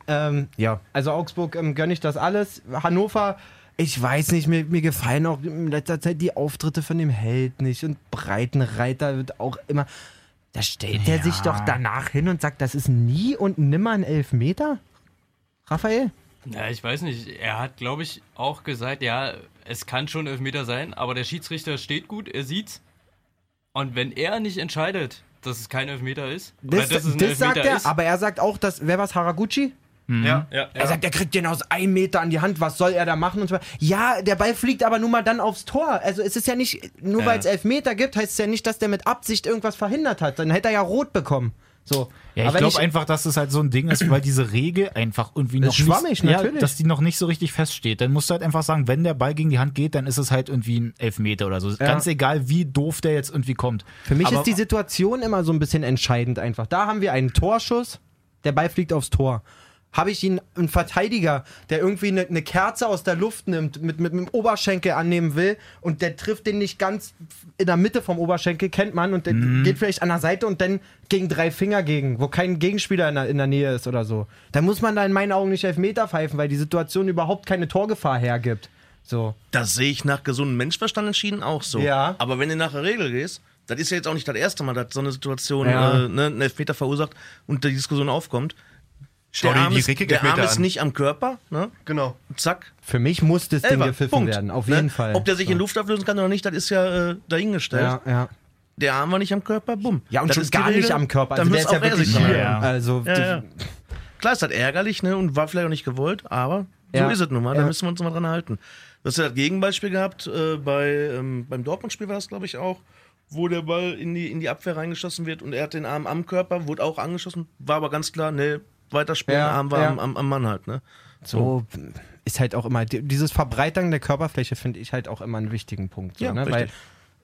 Ähm, ja, also Augsburg ähm, gönne ich das alles. Hannover, ich weiß nicht, mir, mir gefallen auch in letzter Zeit die Auftritte von dem Held nicht. Und Breitenreiter wird auch immer. Da stellt er sich doch danach hin und sagt, das ist nie und nimmer ein Elfmeter? Raphael? Ja, ich weiß nicht. Er hat, glaube ich, auch gesagt, ja, es kann schon Elfmeter sein, aber der Schiedsrichter steht gut, er sieht's. Und wenn er nicht entscheidet, dass es kein Elfmeter ist, oder Das, dass es ein das sagt Elfmeter er, ist, aber er sagt auch, dass, wer war's, Haraguchi? Ja. ja, Er sagt, er kriegt den aus einem Meter an die Hand, was soll er da machen? Und so. weiter. Ja, der Ball fliegt aber nun mal dann aufs Tor. Also es ist ja nicht, nur Ja. weil es Elfmeter gibt, heißt es ja nicht, dass der mit Absicht irgendwas verhindert hat. Dann hätte er ja rot bekommen. So. Ja, ich glaube einfach, dass es halt so ein Ding ist, weil diese Regel einfach irgendwie noch Ist schwammig, nicht, natürlich. Ja, dass die noch nicht so richtig feststeht. Dann musst du halt einfach sagen, wenn der Ball gegen die Hand geht, dann ist es halt irgendwie ein Elfmeter oder so. Ganz egal, wie doof der jetzt irgendwie kommt. Für mich Aber- ist die Situation immer so ein bisschen entscheidend einfach. Da haben wir einen Torschuss, der Ball fliegt aufs Tor. Habe ich ihn einen Verteidiger, der irgendwie eine, eine Kerze aus der Luft nimmt, mit, mit, mit dem Oberschenkel annehmen will und der trifft den nicht ganz in der Mitte vom Oberschenkel, kennt man, und der Mhm. geht vielleicht an der Seite und dann gegen drei Finger gegen, wo kein Gegenspieler in der, in der Nähe ist oder so. Da muss man da in meinen Augen nicht Elfmeter pfeifen, weil die Situation überhaupt keine Torgefahr hergibt. So. Das sehe ich nach gesundem Menschverstand entschieden auch so. Ja. Aber wenn du nach der Regel gehst, das ist ja jetzt auch nicht das erste Mal, dass so eine Situation Ja. äh, ne, einen Elfmeter verursacht und die Diskussion aufkommt. Schau der dir Arm, die ist, der Arm ist an. nicht am Körper, ne? Genau. Zack. Für mich muss das Ding Elfer, gepfiffen Punkt. werden, auf Ne? jeden Fall. Ob der sich so. in Luft auflösen kann oder nicht, das ist ja äh, dahingestellt. Ja, ja. Der Arm war nicht am Körper, bumm. Ja, und Das schon gar nicht Regel. am Körper. Dann Also der muss ist ja auch er wirklich sich dran hier. halten. Also, Ja, ja. Klar ist das ärgerlich, ne? Und war vielleicht auch nicht gewollt, aber so Ja. ist es nun mal. Ja. Da müssen wir uns mal dran halten. Du hast ja das Gegenbeispiel gehabt, äh, bei, ähm, beim Dortmund-Spiel war das, glaube ich, auch, wo der Ball in die, in die Abwehr reingeschossen wird und er hat den Arm am Körper, wurde auch angeschossen, war aber ganz klar, ne, weiterspielen, Ja, Arm war ja. am, am, am Mann halt, ne? so ist halt auch immer, die- dieses Verbreitern der Körperfläche finde ich halt auch immer einen wichtigen Punkt. So, Ja, ne? Weil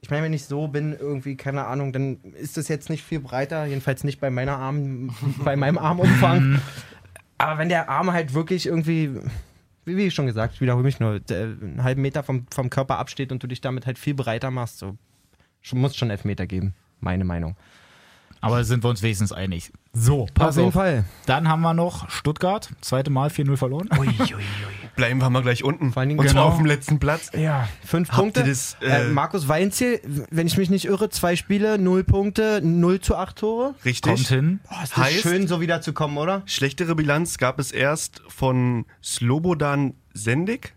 ich meine, wenn ich so bin, irgendwie, keine Ahnung, dann ist das jetzt nicht viel breiter, jedenfalls nicht bei meiner Arm, bei meinem Armumfang. Aber wenn der Arm halt wirklich irgendwie, wie, wie schon gesagt, ich wiederhole mich nur, einen halben Meter vom, vom Körper absteht und du dich damit halt viel breiter machst, so schon, muss schon Elfmeter geben, meine Meinung. Aber sind wir uns wenigstens einig. So, pass auf jeden auf. Fall. Dann haben wir noch Stuttgart, zweite Mal 4-0 verloren. Bleiben wir mal gleich unten. Vor allen Dingen Und zwar genau. auf dem letzten Platz. Ja, fünf Habt Punkte. das, äh, äh, Markus Weinziel, wenn ich mich nicht irre, zwei Spiele, null Punkte, null zu acht Tore. Richtig. Kommt hin. Boah, ist das Heißt- schön, so wieder zu kommen, oder? Schlechtere Bilanz gab es erst von Slobodan Sendik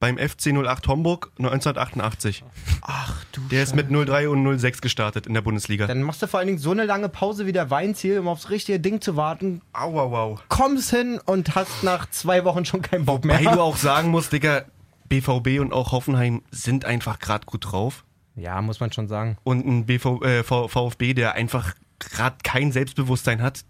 beim FC 08 Homburg 1988. Ach du Der ist mit 03 und 06 gestartet in der Bundesliga. Dann machst du vor allen Dingen so eine lange Pause wie der Weinziel, um aufs richtige Ding zu warten. Au, au, au. Kommst hin und hast nach zwei Wochen schon keinen Bock mehr. Weil du auch sagen musst, Digga, BVB und auch Hoffenheim sind einfach gerade gut drauf. ja, muss man schon sagen. Und ein BV, äh, VfB, der einfach gerade kein Selbstbewusstsein hat,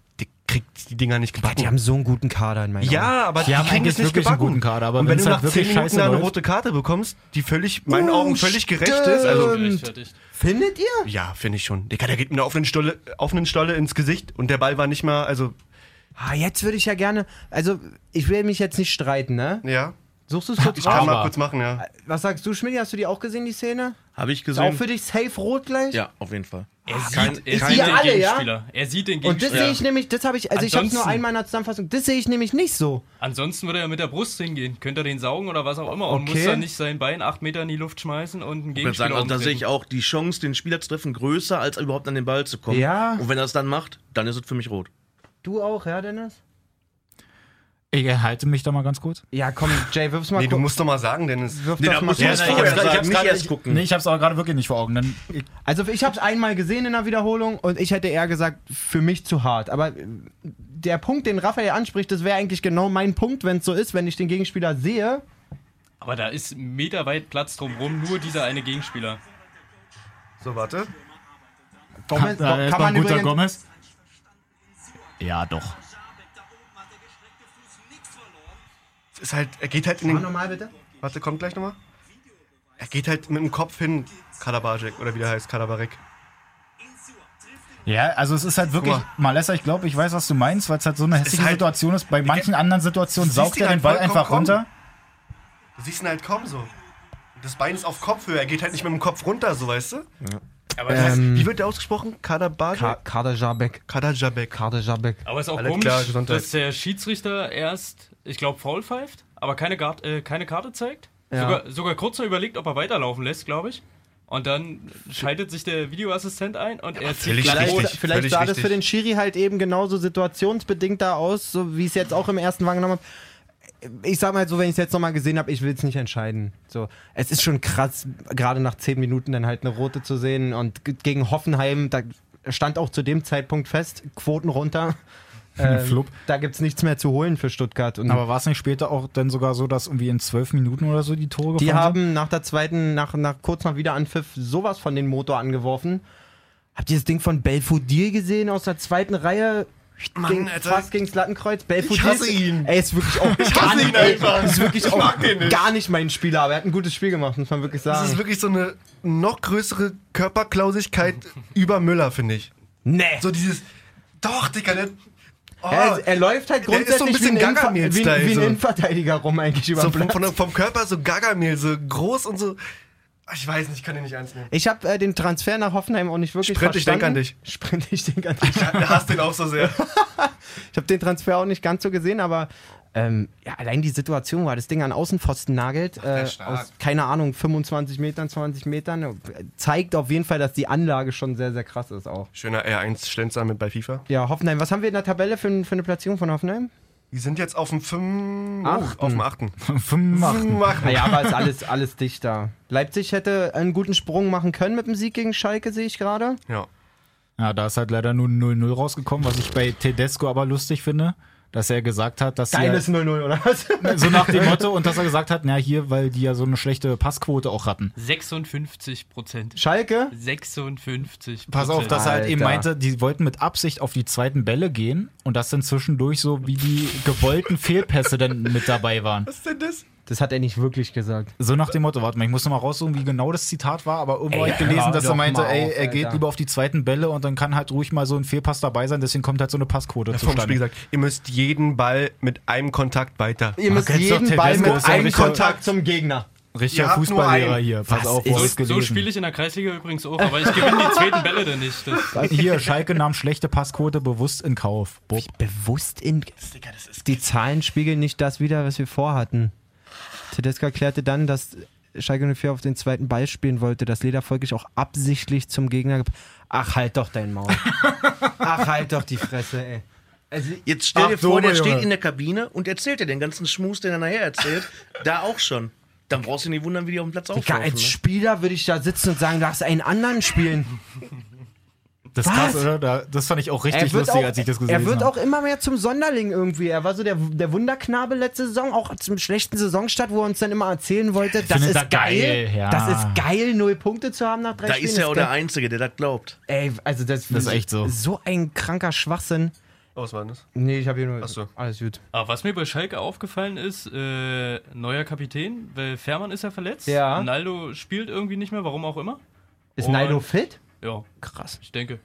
kriegt die Dinger nicht Ja, gebacken. die haben so einen guten Kader in meinen Augen. Ja, aber Die haben kriegen es nicht wirklich einen gebacken. guten Kader, aber und wenn du halt nach 10 wirklich Minuten scheiße eine läuft- rote Karte bekommst, die völlig, meinen Oh, Augen völlig gerecht ist, also. Findet ihr? ja, finde ich schon. Digga, der geht mit einer offenen Stolle, offenen Stolle ins Gesicht und der Ball war nicht mal, also Ah, jetzt würde ich ja gerne, also ich will mich jetzt nicht streiten, ne? ja. Suchst du es kurz Ich kann mal kurz machen, ja. Was sagst du, Schmidt? Hast du die auch gesehen, die Szene? Habe ich Ist auch gesehen. für dich safe rot gleich? Ja, auf jeden Fall. Er Kein- sieht, er kein- sieht Ihr den alle, ja? Gegenspieler. Er sieht den Und das Gegenspieler. sehe ich nämlich, das habe ich, also ich habe nur Ansonsten- einmal in der Zusammenfassung, das sehe ich nämlich nicht so. Ansonsten würde er mit der Brust hingehen. Könnte er den saugen oder was auch immer und Okay. muss dann nicht sein Bein acht Meter in die Luft schmeißen und einen Gegenspieler sagen, also da sehe ich auch die Chance, den Spieler zu treffen, größer, als überhaupt an den Ball zu kommen. Ja. Und wenn er es dann macht, dann ist es für mich rot. Du auch, ja, Dennis? Ich halte mich da mal ganz kurz. Ja, komm, Jay, wirf's mal Nee, du kurz. musst doch mal sagen, Dennis. Wirf Nee, das da mal kurz es ich vorher hab's ich hab's nicht erst gucken. Nee, ich hab's aber gerade wirklich nicht vor Augen. Dann, ich, Also ich habe es einmal gesehen in der Wiederholung und ich hätte eher gesagt, für mich zu hart. Aber äh, der Punkt, den Raphael anspricht, das wäre eigentlich genau mein Punkt, wenn es so ist, wenn ich den Gegenspieler sehe. Aber da ist meterweit Platz drumherum, nur dieser eine Gegenspieler. So, warte. Gomez, da ist kann noch ein man guter übrigens, Gomez. Ja, doch. Es ist halt, er geht halt in Mach den. nochmal bitte. Warte, kommt gleich nochmal. Er geht halt mit dem Kopf hin, Kalabajek, oder wie der heißt, Kalabarek. Ja, also es ist halt wirklich, mal. Malessa, ich glaube, ich weiß, was du meinst, weil es halt so eine hässliche halt- Situation ist. Bei manchen anderen Situationen siehst saugt er den halt Ball vollkommen einfach kommen. runter. Du siehst ihn halt kommen so. Das Bein ist auf Kopfhöhe, er geht halt nicht mit dem Kopf runter, so weißt du? Aber, Ähm, Wie wird der ausgesprochen? Kadabage? Ka. Kadajabek. Kader Jabek. aber ist auch Alles komisch, klar, dass der Schiedsrichter erst, ich glaube, faul pfeift, aber keine, Gard, äh, keine Karte zeigt. Ja. Sogar, sogar kurz noch überlegt, ob er weiterlaufen lässt, glaube ich. Und dann schaltet sich der Videoassistent ein und er zieht völlig glatt richtig. Vielleicht, vielleicht sah das richtig. für den Schiri halt eben genauso situationsbedingt da aus, so wie ich es jetzt auch im ersten wahrgenommen habe. Ich sag mal so, wenn ich es jetzt nochmal gesehen habe, ich will es nicht entscheiden. So, es ist schon krass, gerade nach zehn Minuten dann halt eine rote zu sehen und gegen Hoffenheim, da stand auch zu dem Zeitpunkt fest, Quoten runter. Ähm, Flupp. da gibt es nichts mehr zu holen für Stuttgart. Und Aber war es nicht später auch dann sogar so, dass irgendwie in zwölf Minuten oder so die Tore die haben nach der zweiten, nach, nach kurz nach Wiederanpfiff sowas von den Motor angeworfen. Habt ihr das Ding von Belfodil gesehen aus der zweiten Reihe? Mann, Gegen, Alter. fast gegen das Lattenkreuz. Belfodil. Ich hasse ihn. Ey, ist wirklich auch Ich gar hasse nicht, ihn einfach. Ist wirklich Ich auch mag den nicht. gar nicht mein Spieler, aber er hat ein gutes Spiel gemacht, muss man wirklich Das ist sagen. wirklich so eine noch größere Körperklausigkeit über Müller, finde ich. Nee. So dieses, doch, Digga, der, oh, er, er läuft halt ist so ein grundsätzlich bisschen wie, ein Gargamel-Style, wie, wie ein so. Innenverteidiger rum eigentlich über so vom, vom, Körper so Gargamel, so groß und so. Ich weiß nicht, ich kann den nicht ernst nehmen. Ich habe äh, den Transfer nach Hoffenheim auch nicht wirklich Sprint, ich verstanden. denk an dich. Sprint, ich denk an dich. Du hasst den auch so sehr. Ich habe den Transfer auch nicht ganz so gesehen, aber ähm, ja, allein die Situation, weil das Ding an Außenpfosten nagelt, äh, aus, keine Ahnung, 25 Metern, 20 Metern, zeigt auf jeden Fall, dass die Anlage schon sehr, sehr krass ist auch. Schöner R1-Schlenzer mit bei FIFA. Ja, Hoffenheim, was haben wir in der Tabelle für, für eine Platzierung von Hoffenheim? Die sind jetzt auf dem 5. Achten. auf dem 8. Fünf Achten. Naja, aber ist alles, alles dicht da. Leipzig hätte einen guten Sprung machen können mit dem Sieg gegen Schalke, sehe ich gerade. Ja. Ja, da ist halt leider nur 0-0 rausgekommen, was ich bei Tedesco aber lustig finde, dass er gesagt hat, dass Geiles sie 0-0, oder was? so nach dem Motto und dass er gesagt hat, na hier, weil die ja so eine schlechte Passquote auch hatten. 56 Prozent. Schalke? 56% Pass auf, dass er halt eben meinte, die wollten mit Absicht auf die zweiten Bälle gehen und dass dann zwischendurch so wie die gewollten Fehlpässe dann mit dabei waren. Was ist denn das? Das hat er nicht wirklich gesagt. So nach dem Motto, warte mal, ich muss noch mal raussuchen, wie genau das Zitat war, aber irgendwo habe ich gelesen, hör dass er meinte, ey, auf, er geht Alter. lieber auf die zweiten Bälle und dann kann halt ruhig mal so ein Fehlpass dabei sein, deswegen kommt halt so eine Passquote Spiel zustande. gesagt, ihr müsst jeden Ball mit einem Kontakt weiter. Ihr müsst jeden Ball mit ja einem Kontakt zum Gegner. Richtiger Fußballlehrer hier, pass Was auf, ist- wo So, so spiele ich in der Kreisliga übrigens auch, aber ich gewinne die zweiten Bälle dann nicht. Das, Hier, Schalke nahm schlechte Passquote bewusst in Kauf. Bob. Bewusst in. Digga, das ist Die Zahlen spiegeln nicht das wider, was wir vorhatten. Tedesco erklärte dann, dass Schalke 04 auf den zweiten Ball spielen wollte, dass Leder folglich auch absichtlich zum Gegner. Ach, halt doch dein Maul. Ach, halt doch die Fresse, ey. Also, Jetzt stell dir Ach so, vor, der Junge. steht in der Kabine und erzählt dir den ganzen Schmus, den er nachher erzählt, da auch schon. Dann brauchst du nicht wundern, wie die auf dem Platz auflaufen. als Ne? Spieler würde ich da sitzen und sagen, lass einen anderen spielen. Das ist krass, oder? Da, das fand ich auch richtig lustig, auch, als ich das gesehen er wird habe. auch immer mehr zum Sonderling irgendwie. Er war so der, der Wunderknabe letzte Saison, auch zum schlechten Saisonstart, wo er uns dann immer erzählen wollte, das ist er geil, geil, ja. das ist geil, null Punkte zu haben nach drei Da Spielen. ist er auch der. Einzige, der das glaubt. Ey, also das, Das ist echt so. So ein kranker Schwachsinn. Oh, was war denn das? Nee, ich habe hier nur. Ach so. Alles gut. aber was mir bei Schalke aufgefallen ist, äh, neuer Kapitän, weil Fährmann ist ja verletzt. Ja. Naldo spielt irgendwie nicht mehr, warum auch immer. Ist Und- Naldo fit? Ja, Krass. ich denke.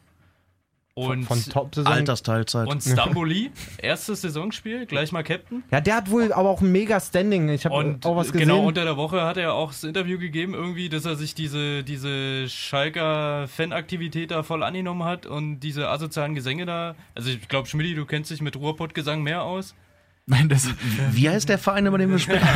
Von, Und, von Top-Saison. Altersteilzeit. und Stamboli, erstes Saisonspiel, gleich mal Captain. Ja, der hat wohl aber auch ein mega Standing. Ich habe Und auch was gesehen. genau unter der Woche hat er auch das Interview gegeben, irgendwie, dass er sich diese, diese Schalker Fanaktivität da voll angenommen hat und diese asozialen Gesänge da. Also ich glaube, Schmidti, du kennst dich mit Ruhrpott-Gesang mehr aus. Nein, das, Wie heißt der Verein, über den wir sprechen?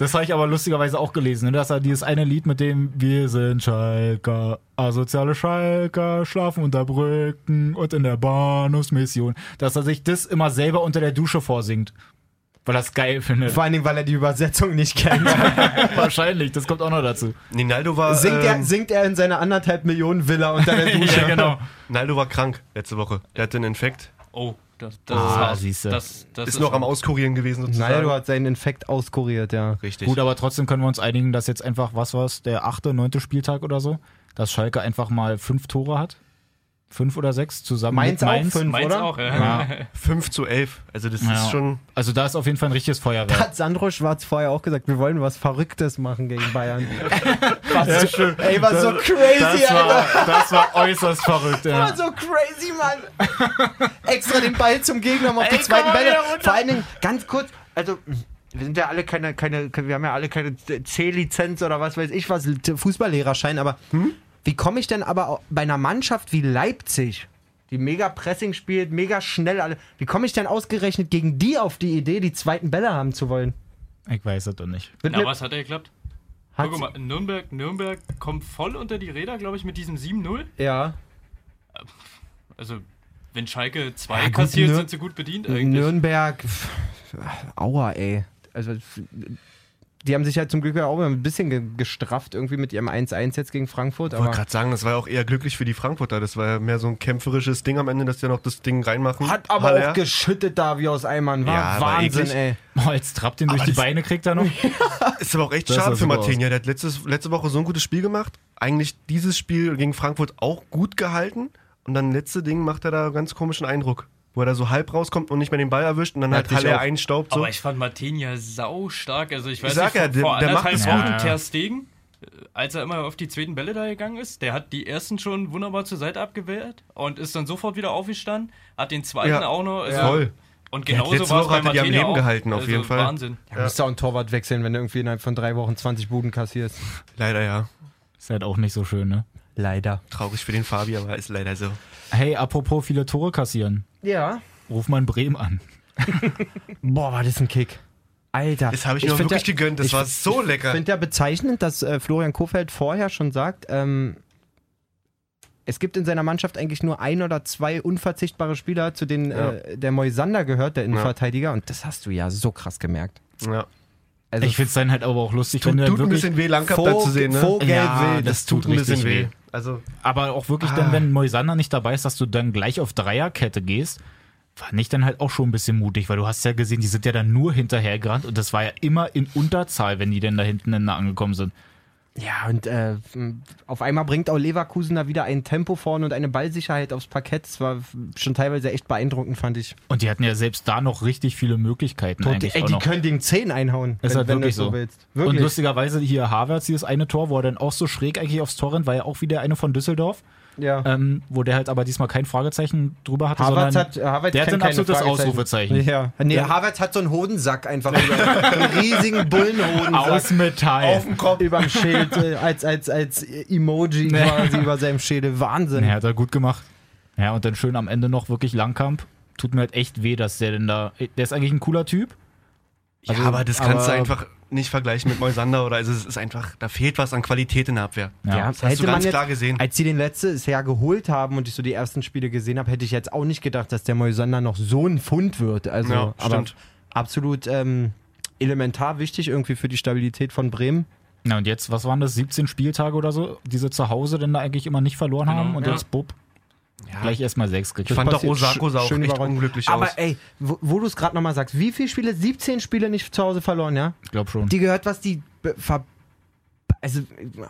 das habe ich aber lustigerweise auch gelesen, ne? dass er dieses eine Lied mit dem Wir sind Schalker, asoziale Schalker, schlafen unter Brücken und in der Bahnhofsmission, dass er sich das immer selber unter der Dusche vorsingt. Weil er es geil findet. Vor allen Dingen, weil er die Übersetzung nicht kennt. Wahrscheinlich, das kommt auch noch dazu. Nee, Naldo war, singt, er, ähm, singt er in seiner anderthalb Millionen Villa unter der Dusche. ja, genau. Naldo war krank letzte Woche. Der hatte einen Infekt. Oh, das, das Ah, ist hart. siehste. Das, das Ist noch am Auskurieren gewesen sozusagen. Naldo hat seinen Infekt auskuriert, ja. Richtig. Gut, aber trotzdem können wir uns einigen, dass jetzt einfach, was war's, der achte, neunte Spieltag oder so, dass Schalke einfach mal fünf Tore hat. Fünf oder sechs zusammen Mainz mit auch Mainz. fünf, Mainz oder? auch, ja. Ja. 5 zu 11. Also das Ja. ist schon. Also da ist auf jeden Fall ein richtiges Feuerwerk. Hat Sandro Schwarz vorher auch gesagt, wir wollen was Verrücktes machen gegen Bayern. was so, ey, was so crazy, Das Alter. war, das war äußerst verrückt. Ja. War so crazy, Mann. Extra den Ball zum Gegner, um auf die Ey, zweiten komm mal Bälle. Vor allen Dingen, ganz kurz, also wir sind ja alle keine, keine, wir haben ja alle keine C-Lizenz oder was weiß ich was, Fußballlehrerschein, aber wie komme ich denn aber bei einer Mannschaft wie Leipzig, die mega Pressing spielt, mega schnell alle, wie komme ich denn ausgerechnet gegen die auf die Idee, die zweiten Bälle haben zu wollen? Ich weiß es doch nicht. Wird Na, was hat er geklappt? Guck mal, Nürnberg, Nürnberg kommt voll unter die Räder, glaube ich, mit diesem 7-0. Ja. Also, wenn Schalke 2 Ja, gut, kassiert, Nür- sind sie gut bedient eigentlich. Nürnberg, pff, aua, ey. Also, die haben sich ja zum Glück ja auch ein bisschen ge- gestrafft, irgendwie mit ihrem 1-1 jetzt gegen Frankfurt. Ich wollte gerade sagen, das war ja auch eher glücklich für die Frankfurter. Das war ja mehr so ein kämpferisches Ding am Ende, dass die noch das Ding reinmachen. hat aber Haller. auch geschüttet da wie aus Eimern. War Ja, Wahnsinn, ey. Oh, jetzt trappt ihn durch die Beine, kriegt er noch. Ist aber auch echt Das schade für Martinia. Der hat letztes, letzte Woche so ein gutes Spiel gemacht. Eigentlich dieses Spiel gegen Frankfurt auch gut gehalten. Und dann letzte Ding macht er da einen ganz komischen Eindruck. Wo er da so halb rauskommt und nicht mehr den Ball erwischt und dann halt Hatte ich Haller auch. einstaubt. So. Aber ich fand Martinia sau stark. Also ich weiß sag nicht, ja, vor, der- vor der macht Wochen gut. Ter Stegen, äh, als er immer auf die zweiten Bälle da gegangen ist, der hat die ersten schon wunderbar zur Seite abgewehrt und ist dann sofort wieder aufgestanden, hat den zweiten Ja, auch noch. Also, Voll. Und hat genauso letzte war es Woche bei hat er die am Leben auch. gehalten, auf also jeden Fall. Wahnsinn. Da musst du auch einen Torwart wechseln, wenn du irgendwie innerhalb von drei Wochen 20 Buden kassierst. Leider ja. Ist halt auch nicht so schön, ne? Leider. Traurig für den Fabi, aber ist leider so. Hey, apropos viele Tore kassieren. Ja. Ruf mal in Bremen an. Boah, war das ein Kick. Alter. Das habe ich, mir find wirklich ja, gegönnt. Das ich war so Ich lecker. finde ja bezeichnend, dass äh, Florian Kofeld vorher schon sagt, ähm, es gibt in seiner Mannschaft eigentlich nur ein oder zwei unverzichtbare Spieler, zu denen Ja. äh, der Moisander gehört, der Innenverteidiger. Und das hast du ja so krass gemerkt. Ja. Also ich finde es dann halt aber auch lustig, Tut, wenn du tut ein bisschen weh, Langkamp da zu sehen. Ne? Vogel Ja, will. das Das tut tut ein bisschen richtig weh. weh. Also, aber auch wirklich Ah. dann, wenn Moisander nicht dabei ist, dass du dann gleich auf Dreierkette gehst, fand ich dann halt auch schon ein bisschen mutig, weil du hast ja gesehen, die sind ja dann nur hinterhergerannt und das war ja immer in Unterzahl, wenn die denn da hinten dann angekommen sind. Ja, und äh, auf einmal bringt auch Leverkusen da wieder ein Tempo vorne und eine Ballsicherheit aufs Parkett. Das war schon teilweise echt beeindruckend, fand ich. Und die hatten ja selbst da noch richtig viele Möglichkeiten Und, eigentlich ey, die noch. können den 10 einhauen, Ist wenn, halt wenn du so willst. Und Wirklich. lustigerweise hier Havertz, dieses eine Tor, wo er dann auch so schräg eigentlich aufs Tor rennt, war ja auch wieder eine von Düsseldorf, ja. ähm, wo der halt aber diesmal kein Fragezeichen drüber hatte, Havertz sondern hat, äh, Havertz der hat ein absolutes. Ausrufezeichen. Ja. Nee, Ja. Havertz hat so einen Hodensack einfach über einen riesigen Bullenhodensack aus Metall. dem Kopf. über dem Schild äh, als, als, als Emoji quasi über seinem Schädel. Wahnsinn. Ja, hat er gut gemacht. Ja, und dann schön am Ende noch wirklich Langkamp. Tut mir halt echt weh, dass der denn da. Der ist eigentlich ein cooler Typ. Also, ja, aber das kannst du aber- einfach nicht vergleichen mit Moisander oder also es ist einfach, da fehlt was an Qualität in der Abwehr. Ja. Das hast du ganz klar gesehen. Als sie den letztes Jahr geholt haben und ich so die ersten Spiele gesehen habe, hätte ich jetzt auch nicht gedacht, dass der Moisander noch so ein Fund wird. Also, Ja, aber stimmt. absolut ähm, elementar wichtig irgendwie für die Stabilität von Bremen. Ja, und jetzt, was waren das, 17 Spieltage oder so, die sie zu Hause denn da eigentlich immer nicht verloren Genau, haben und ja. jetzt Bub. Gleich erstmal sechs Ich gekriegt. fand doch Osako sah auch schön echt unglücklich Aber aus. ey, wo, wo du es gerade nochmal sagst, wie viele Spiele? 17 Spiele nicht zu Hause verloren, ja? Ich glaube schon. Die gehört, was die ver also,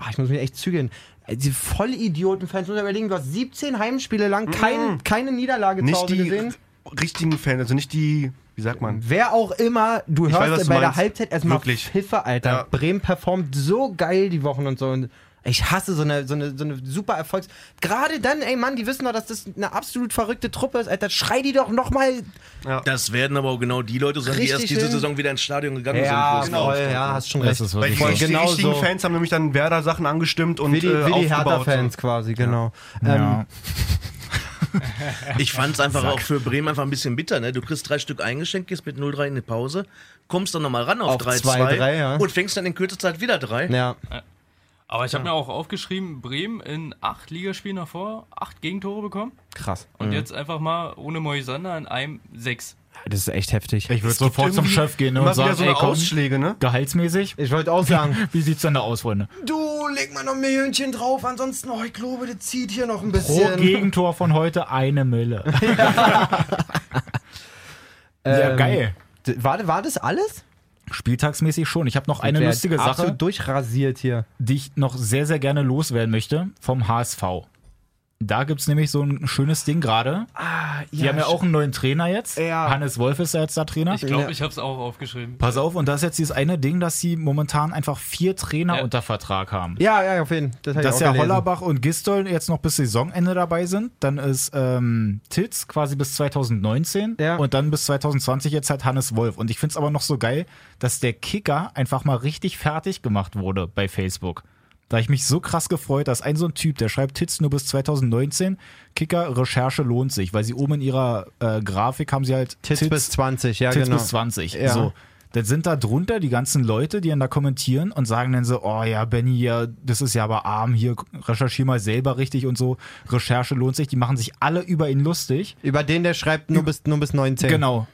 ach, ich muss mich echt zügeln. Äh, Die Vollidioten-Fans, muss überlegen, du hast 17 Heimspiele lang kein, keine Niederlage zu Nicht Hause die gesehen. richtigen Fans, also nicht die, wie sagt man? Wer auch immer, du Ich hörst weiß, was du bei der. Halbzeit erstmal. Pfiffe, Alter. Ja. Bremen performt so geil die Wochen und so. Und ich hasse so eine, so eine, so eine super Erfolgs... Gerade dann, ey Mann, die wissen doch, dass das eine absolut verrückte Truppe ist, Alter. Schrei die doch nochmal... Das werden aber auch genau die Leute sein, die erst diese. Saison wieder ins Stadion gegangen Ja, sind. voll, läuft. ja, hast schon Das recht. ist Weil die, Genau richtigen so. Fans haben nämlich dann Werder-Sachen angestimmt und Wie die, äh, wie die. Hertha-Fans quasi, genau. Ja. Ich fand es einfach auch für Bremen einfach ein bisschen bitter. Ne? Du kriegst drei Stück eingeschenkt, gehst mit 0-3 in die Pause, kommst dann nochmal ran auf, Auf 3-2 2-3, ja. und fängst dann in kürzester Zeit wieder drei. Ja, Aber ich habe mir auch aufgeschrieben, Bremen in acht Ligaspielen davor, acht Gegentore bekommen. krass. Und jetzt einfach mal ohne Moisander in einem sechs. Das ist echt heftig. Ich würde sofort zum Chef gehen und sagen, so ey, komm, Ausschläge, ne? gehaltsmäßig, Ich wollte auch sagen, wie sieht's denn da aus, Freunde? du, leg mal noch ein Millionchen drauf, ansonsten, oh, ich glaube, das zieht hier noch ein Pro bisschen. Gegentor von heute eine Mille. ja, Ähm, geil. War, war das alles? Spieltagsmäßig schon. Ich habe noch eine lustige Sache, durchrasiert hier. die ich noch sehr, sehr gerne loswerden möchte vom HSV. Da gibt's nämlich so ein schönes Ding gerade. Ah, Die haben ja auch einen neuen Trainer jetzt. Ja. Hannes Wolf ist ja jetzt der Trainer. Ich glaube, Ja. ich habe es auch aufgeschrieben. Pass auf, und das ist jetzt dieses eine Ding, dass sie momentan einfach vier Trainer Ja. unter Vertrag haben. Ja, ja, auf jeden Fall. Das Dass ja gelesen. Hollerbach und Gistol jetzt noch bis Saisonende dabei sind. Dann ist ähm, Titz quasi bis 2019 Ja. und dann bis 2020 jetzt halt Hannes Wolf. Und ich finde es aber noch so geil, dass der Kicker einfach mal richtig fertig gemacht wurde bei Facebook. Da ich mich so krass gefreut, dass ein so ein Typ, der schreibt Titz nur bis 2019, Kicker, Recherche lohnt sich, weil sie oben in ihrer äh, Grafik haben sie halt Tits, bis 20, ja, Tits genau. bis 20. Ja. So. Dann sind da drunter die ganzen Leute, die dann da kommentieren und sagen dann so, oh ja, Benny, ja, das ist ja aber arm, hier recherchier mal selber richtig und so, Recherche lohnt sich, die machen sich alle über ihn lustig. Über den, der schreibt nur bis, nur bis 19. Genau.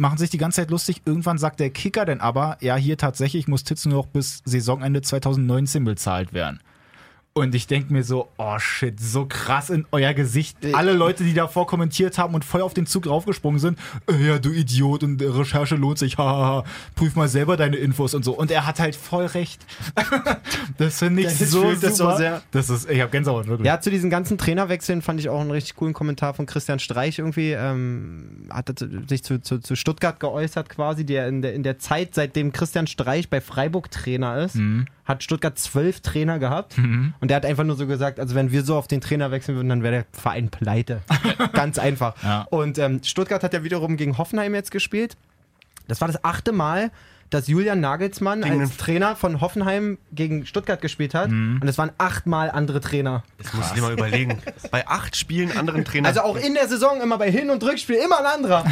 Machen sich die ganze Zeit lustig. Irgendwann sagt der Kicker dann aber, ja, hier tatsächlich muss Titz nur noch bis Saisonende 2019 bezahlt werden. Und ich denke mir so, oh shit, so krass in euer Gesicht. Alle Leute, die davor kommentiert haben und voll auf den Zug raufgesprungen sind, äh, ja, du Idiot und Recherche lohnt sich, hahaha, prüf mal selber deine Infos und so. Und er hat halt voll recht. das finde ich Dennis so fühlt das so super. sehr. Das ist, ich habe Gänsehaut, wirklich. Ja, zu diesen ganzen Trainerwechseln fand ich auch einen richtig coolen Kommentar von Christian Streich irgendwie. Ähm, hat er sich zu, zu, zu Stuttgart geäußert quasi, der in, der in der Zeit, seitdem Christian Streich bei Freiburg Trainer ist, Mhm. Hat Stuttgart zwölf Trainer gehabt. Und der hat einfach nur so gesagt, also wenn wir so auf den Trainer wechseln würden, dann wäre der Verein pleite. Ganz einfach. Ja. Und ähm, Stuttgart hat ja wiederum gegen Hoffenheim jetzt gespielt. Das war das achte Mal, dass Julian Nagelsmann Gegen als Trainer von Hoffenheim gegen Stuttgart gespielt hat. Mhm. Und es waren achtmal andere Trainer. Das muss ich dir mal überlegen. Bei acht Spielen anderen Trainer. Also auch in der Saison immer bei Hin- und Rückspiel immer ein anderer.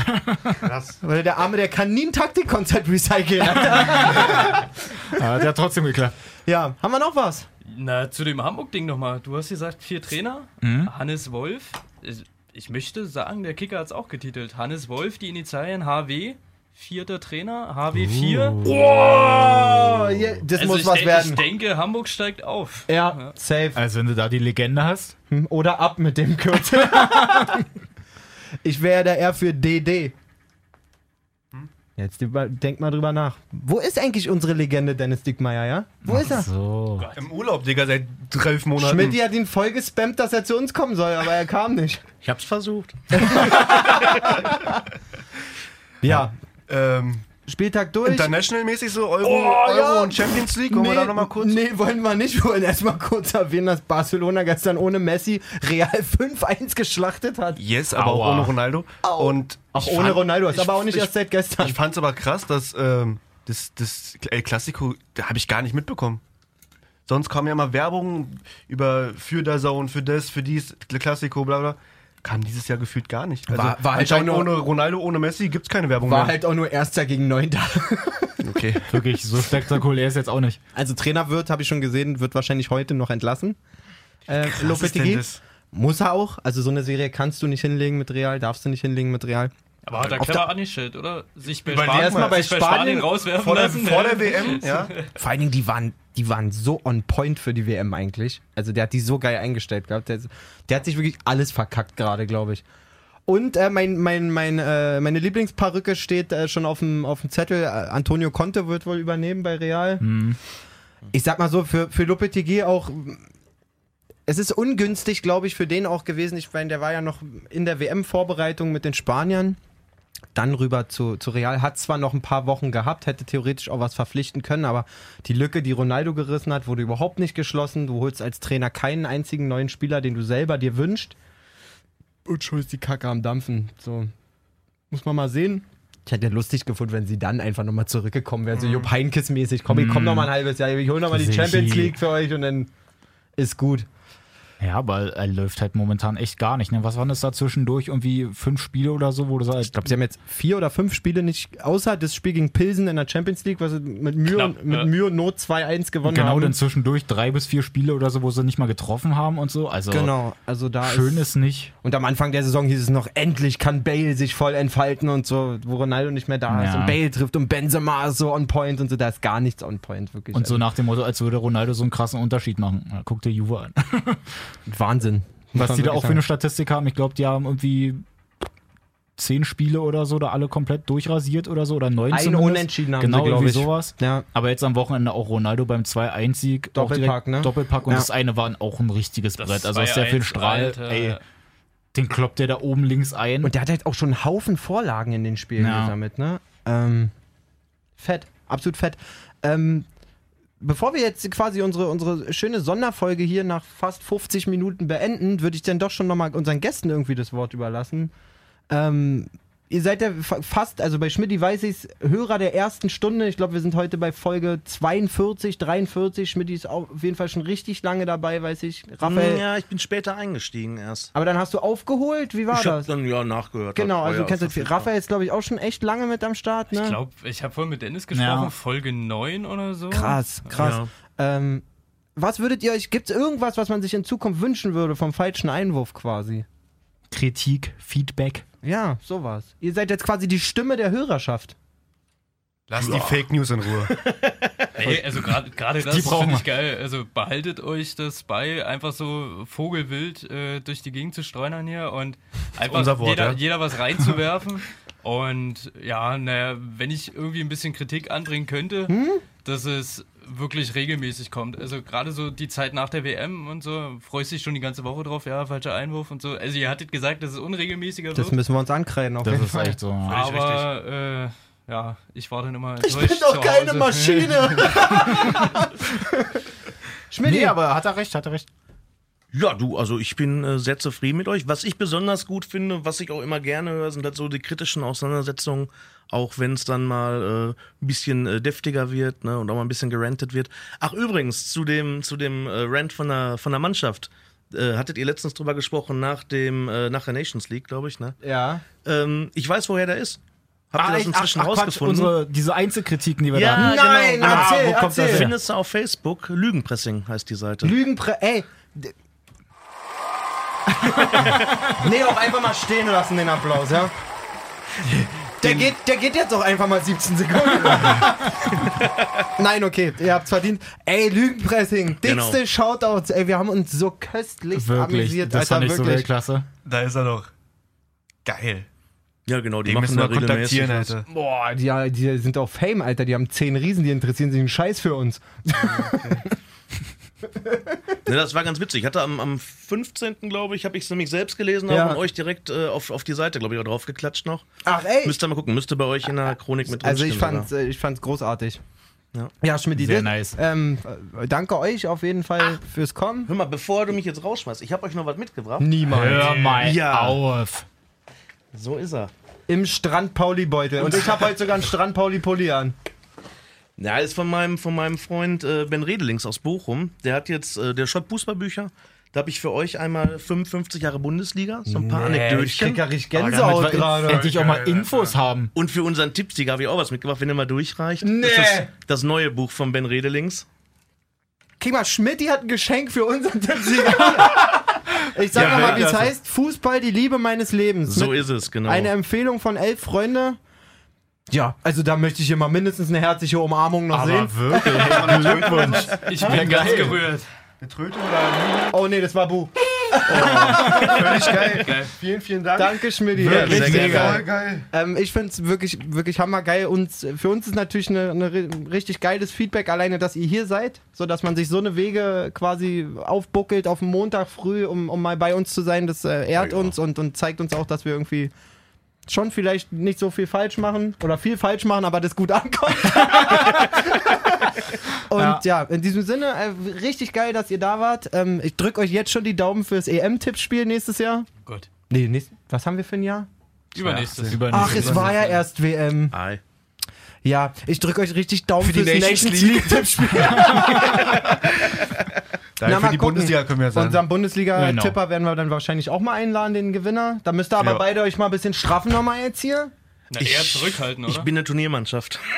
krass. Weil der Arme, der kann nie ein Taktikkonzept recyceln. Ja, hat trotzdem geklappt. ja, haben wir noch was? Na, zu dem Hamburg-Ding nochmal. Du hast gesagt, vier Trainer. Hannes Wolf. Ich- Ich möchte sagen, der Kicker hat es auch getitelt. Hannes Wolf, die Initialien HW. Vierter Trainer, HW4. Oh, hier, das Also muss ich, was denk- werden. ich denke, Hamburg steigt auf. ja, safe. Also wenn du da die Legende hast. Hm, Oder ab mit dem Kürzel. ich wäre da eher für DD. Jetzt über- denk mal drüber nach. Wo ist eigentlich unsere Legende Dennis Dickmeyer, ja? Wo ist er? So. Im Urlaub, Digga, seit zwölf Monaten. Schmidt hat ihn voll gespammt, dass er zu uns kommen soll, aber er kam nicht. Ich hab's versucht. Ja, Ähm, Spieltag durch. International-mäßig so Euro, Oh, Euro ja. und Champions League. Wollen wir da nochmal kurz? Nee, wollen wir nicht. Wir wollen erstmal kurz erwähnen, dass Barcelona gestern ohne Messi Real 5-1 geschlachtet hat. Yes, aber Aua. auch ohne Ronaldo. Au. Und Auch ohne fand- Ronaldo, ist aber auch nicht ich, erst seit gestern. Ich fand's aber krass, dass ähm, das, das El Clasico, da habe ich gar nicht mitbekommen. Sonst kam ja immer Werbung über für der Zone, für das, für dies, El Clasico, bla bla. Kam dieses Jahr gefühlt gar nicht. Also War- war halt anscheinend auch nur- ohne Ronaldo, ohne Messi gibt's keine Werbung War mehr. halt auch nur Erster gegen Neunter. Okay. Wirklich, so spektakulär ist jetzt auch nicht. Also Trainer wird, habe ich schon gesehen, wird wahrscheinlich heute noch entlassen. Äh, denn Lopetegui. Muss er auch. Also so eine Serie kannst du nicht hinlegen mit Real, darfst du nicht hinlegen mit Real. Aber hat er clever angestellt, oder? Sich bei Spanien, erstmal bei Spanien Spanien rauswerfen Vor der, lassen. vor der WM, ja. Vor allen Dingen, die waren, die waren so on point für die WM eigentlich. Also der hat die so geil eingestellt gehabt. Der, der hat sich wirklich alles verkackt gerade, glaube ich. Und äh, mein, mein, mein, äh, meine Lieblingsperücke steht äh, schon auf dem, auf dem Zettel. Äh, Antonio Conte wird wohl übernehmen bei Real. Ich sag mal so, für, für Lopetegui auch. Es ist ungünstig, glaube ich, für den auch gewesen. Ich meine, der war ja noch in der WM-Vorbereitung mit den Spaniern. Dann rüber zu, zu Real. Hat zwar noch ein paar Wochen gehabt, hätte theoretisch auch was verpflichten können, aber die Lücke, die Ronaldo gerissen hat, wurde überhaupt nicht geschlossen. Du holst als Trainer keinen einzigen neuen Spieler, den du selber dir wünschst. Und schon ist die Kacke am Dampfen. So. Muss man mal sehen. Ich hätte lustig gefunden, wenn sie dann einfach nochmal zurückgekommen wären, so Jupp Heynckes-mäßig. Komm, ich komm noch mal ein halbes Jahr, ich hole nochmal die. Champions League für euch und dann ist gut. Ja, aber er läuft halt momentan echt gar nicht. Ne? Was waren das da zwischendurch? Irgendwie fünf Spiele oder so, wo du sagst, Ich glaube, sie haben jetzt vier oder fünf Spiele nicht, außer das Spiel gegen Pilsen in der Champions League, was sie mit Mühe, Knapp, und, mit ja. Mühe und Not 2-1 gewonnen genau haben. dann zwischendurch drei bis vier Spiele oder so, wo sie nicht mal getroffen haben und so. Also Genau, also da schön ist, ist nicht. Und am Anfang der Saison hieß es noch, endlich kann Bale sich voll entfalten und so, wo Ronaldo nicht mehr da ist. Ja. Und Bale trifft und Benzema ist so on point und so, da ist gar nichts on point, wirklich. Und so Also, nach dem Motto, als würde Ronaldo so einen krassen Unterschied machen. Guck dir Juve an. Wahnsinn. Was die da auch für eine. Statistik haben, ich glaube, die haben irgendwie zehn Spiele oder so da alle komplett durchrasiert oder so oder neun Ein zumindest. Unentschieden haben genau, sie, irgendwie ich. sowas. Ja. Aber jetzt am Wochenende auch Ronaldo beim 2-1-Sieg. auch Doppelpack, ne? Doppelpack und Ja. das eine war auch ein richtiges Brett. Also was der für 2-1, ein Strahl, Alter. ey, den kloppt der da oben links ein. Und der hat halt auch schon einen Haufen Vorlagen in den Spielen Ja. gesammelt, ne? Ähm, fett, absolut fett. Ähm, bevor wir jetzt quasi unsere, unsere schöne Sonderfolge hier nach fast 50 Minuten beenden, würde ich dann doch schon nochmal unseren Gästen irgendwie das Wort überlassen. Ähm, ihr seid ja fa- fast, also bei Schmidt weiß ich's, Hörer der ersten Stunde. Ich glaube, wir sind heute bei Folge 42, 43. Schmidt ist auf jeden Fall schon richtig lange dabei, weiß ich. Raphael. Ja, ich bin später eingestiegen erst. Aber dann hast du aufgeholt, wie war ich habe das? dann ja nachgehört. Genau, also ja du kennst das. verfügbar. Raphael ist, glaube ich, auch schon echt lange mit am Start, ne? Ich glaube, ich habe vorhin mit Dennis gesprochen, Ja. Folge 9 oder so. Krass, krass. Ähm, was würdet ihr euch, gibt es irgendwas, was man sich in Zukunft wünschen würde vom falschen Einwurf quasi? Kritik, Feedback. Ja, sowas. Ihr seid jetzt quasi die Stimme der Hörerschaft. Lass die Fake News in Ruhe. Nee, also gerade das finde ich geil. Also behaltet euch das bei, einfach so vogelwild äh, durch die Gegend zu streunern hier und einfach Wort, jeder, ja. jeder was reinzuwerfen. und ja, naja, wenn ich irgendwie ein bisschen Kritik anbringen könnte, Hm? dass es wirklich regelmäßig kommt. Also gerade so die Zeit nach der WM und so, freust dich schon die ganze Woche drauf, ja, falscher Einwurf und so. Also ihr hattet gesagt, dass es unregelmäßiger Das wird. müssen wir uns ankreiden auf Das jeden ist Fall. echt so. Ja. Aber äh, ja, ich war dann immer Ich bin doch keine. Maschine! Schmidt, Nee, aber hat er recht, hat er recht. Ja, du, also ich bin äh, sehr zufrieden mit euch. Was ich besonders gut finde, was ich auch immer gerne höre, sind halt so die kritischen Auseinandersetzungen, auch wenn es dann mal äh, ein bisschen äh, deftiger wird ne, und auch mal ein bisschen gerantet wird. Ach, übrigens, zu dem, zu dem äh, Rant von der, von der Mannschaft. Äh, hattet ihr letztens drüber gesprochen nach dem äh, nach der Nations League, glaube ich, ne? ja. Ähm, ich weiß, woher der ist. Habt ihr Ah, das echt? inzwischen ach, ach, Quatsch, rausgefunden? unsere, diese Einzelkritiken, die wir Ja, da haben. genau, Nein, genau. erzähl, wo kommt das erzähl. her? Findest du auf Facebook, Lügenpressing heißt die Seite. Lügenpre... Ey! nee, auch einfach mal stehen lassen, den Applaus, ja? Der geht, der geht jetzt auch einfach mal 17 Sekunden. Nein, okay, ihr habt's verdient. Ey, Lügenpressing, dickste Genau. Shoutouts. Ey, wir haben uns so köstlich Wirklich, amüsiert. das Alter, fand ich so wirklich. Weltklasse. Da ist er doch. Geil. ja, genau, die müssen machen wir da kontaktieren. Alter. Boah, die, die sind auf Fame, Alter. Die haben 10 Riesen, die interessieren sich einen Scheiß für uns. Ne, das war ganz witzig. Ich hatte am, am 15. glaube ich, habe ich es nämlich selbst gelesen Ja. und euch direkt äh, auf, auf die Seite, glaube ich, auch drauf geklatscht noch. Ach, ey. Müsst ihr mal gucken, müsste bei euch in der Chronik mit Also ich fand's, äh, ich fand's großartig. Ja. Ja, Schmidt, Sehr nice. Ähm, äh, danke euch auf jeden Fall fürs Kommen. Hör mal, bevor du mich jetzt rausschmeißt, ich habe euch noch was mitgebracht. Niemals. Hör mal Ja. auf. So ist er. Im Strand-Pauli-Beutel. Und ich habe heute sogar einen Strand-Pauli-Pulli an. Ja, ist von meinem, von meinem Freund äh, Ben Redelings aus Bochum. Der hat jetzt, äh, der schreibt Fußballbücher. Da habe ich für euch einmal 55 Jahre Bundesliga, so ein paar ich Anekdötchen. krieg ja richtig Gänsehaut gerade. endlich auch mal Infos haben. Und für unseren Tippsieger habe ich auch was mitgebracht, wenn ihr mal durchreicht. Nee. Das ist das neue Buch von Ben Redelings. Guck mal, Schmidt hat ein Geschenk für unseren Tippsieger. Ich sag Ja, nochmal, wie es heißt. Fußball, die Liebe meines Lebens. So Mit ist es, genau. Eine Empfehlung von elf Freunde. Ja, also da möchte ich hier mal mindestens eine herzliche Umarmung noch sehen. wirklich, Glückwunsch. Ich bin ganz geil. gerührt. Eine Tröte oder Oh nee, das war Bu. Völlig geil. Geil. Vielen, vielen Dank. Danke, Schmidt. Wirklich, Richtig sehr geil. Geil. Ähm, ich finde es wirklich, wirklich hammergeil. Und für uns ist natürlich ri- richtig geiles Feedback, alleine, dass ihr hier seid, so dass man sich so eine Wege quasi aufbuckelt auf den Montag früh, um, um mal bei uns zu sein. Das äh, ehrt Ja, ja. uns und, und zeigt uns auch, dass wir irgendwie schon vielleicht nicht so viel falsch machen oder viel falsch machen, aber das gut ankommt. und ja. Ja. in diesem Sinne, äh, richtig geil, dass ihr da wart. Ähm, ich drücke euch jetzt schon die Daumen fürs EM-Tippspiel nächstes Jahr. Gut. Nee, nächst, was haben wir für ein Jahr? Übernächstes. Ach, es war ja erst WM. Ei. Ja, ich drücke euch richtig Daumen Für fürs Nations Nations League Tippspiel. Da Na, für die gucken. Bundesliga können wir sagen. Unseren Bundesliga-Tipper Genau. werden wir dann wahrscheinlich auch mal einladen, den Gewinner. Da müsst ihr aber Ja. beide euch mal ein bisschen straffen nochmal jetzt hier. Na, eher zurückhalten, oder? Ich bin eine Turniermannschaft.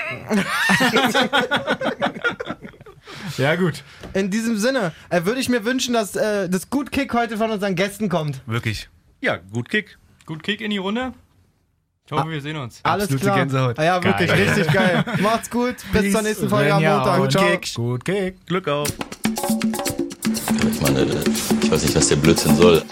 Ja, gut. In diesem Sinne äh, würde ich mir wünschen, dass äh, das Gut Kick heute von unseren Gästen kommt. Wirklich. Ja, gut Kick. Gut Kick in die Runde. Ich hoffe, wir sehen uns. Alles Absolute klar. Gänsehaut. Ah, ja, wirklich, Geil. richtig geil. Macht's gut. Bis zur nächsten Folge am Montag. Ciao. Kick. Gut Kick. Glück auf. Ich meine, ich weiß nicht, was der Blödsinn soll.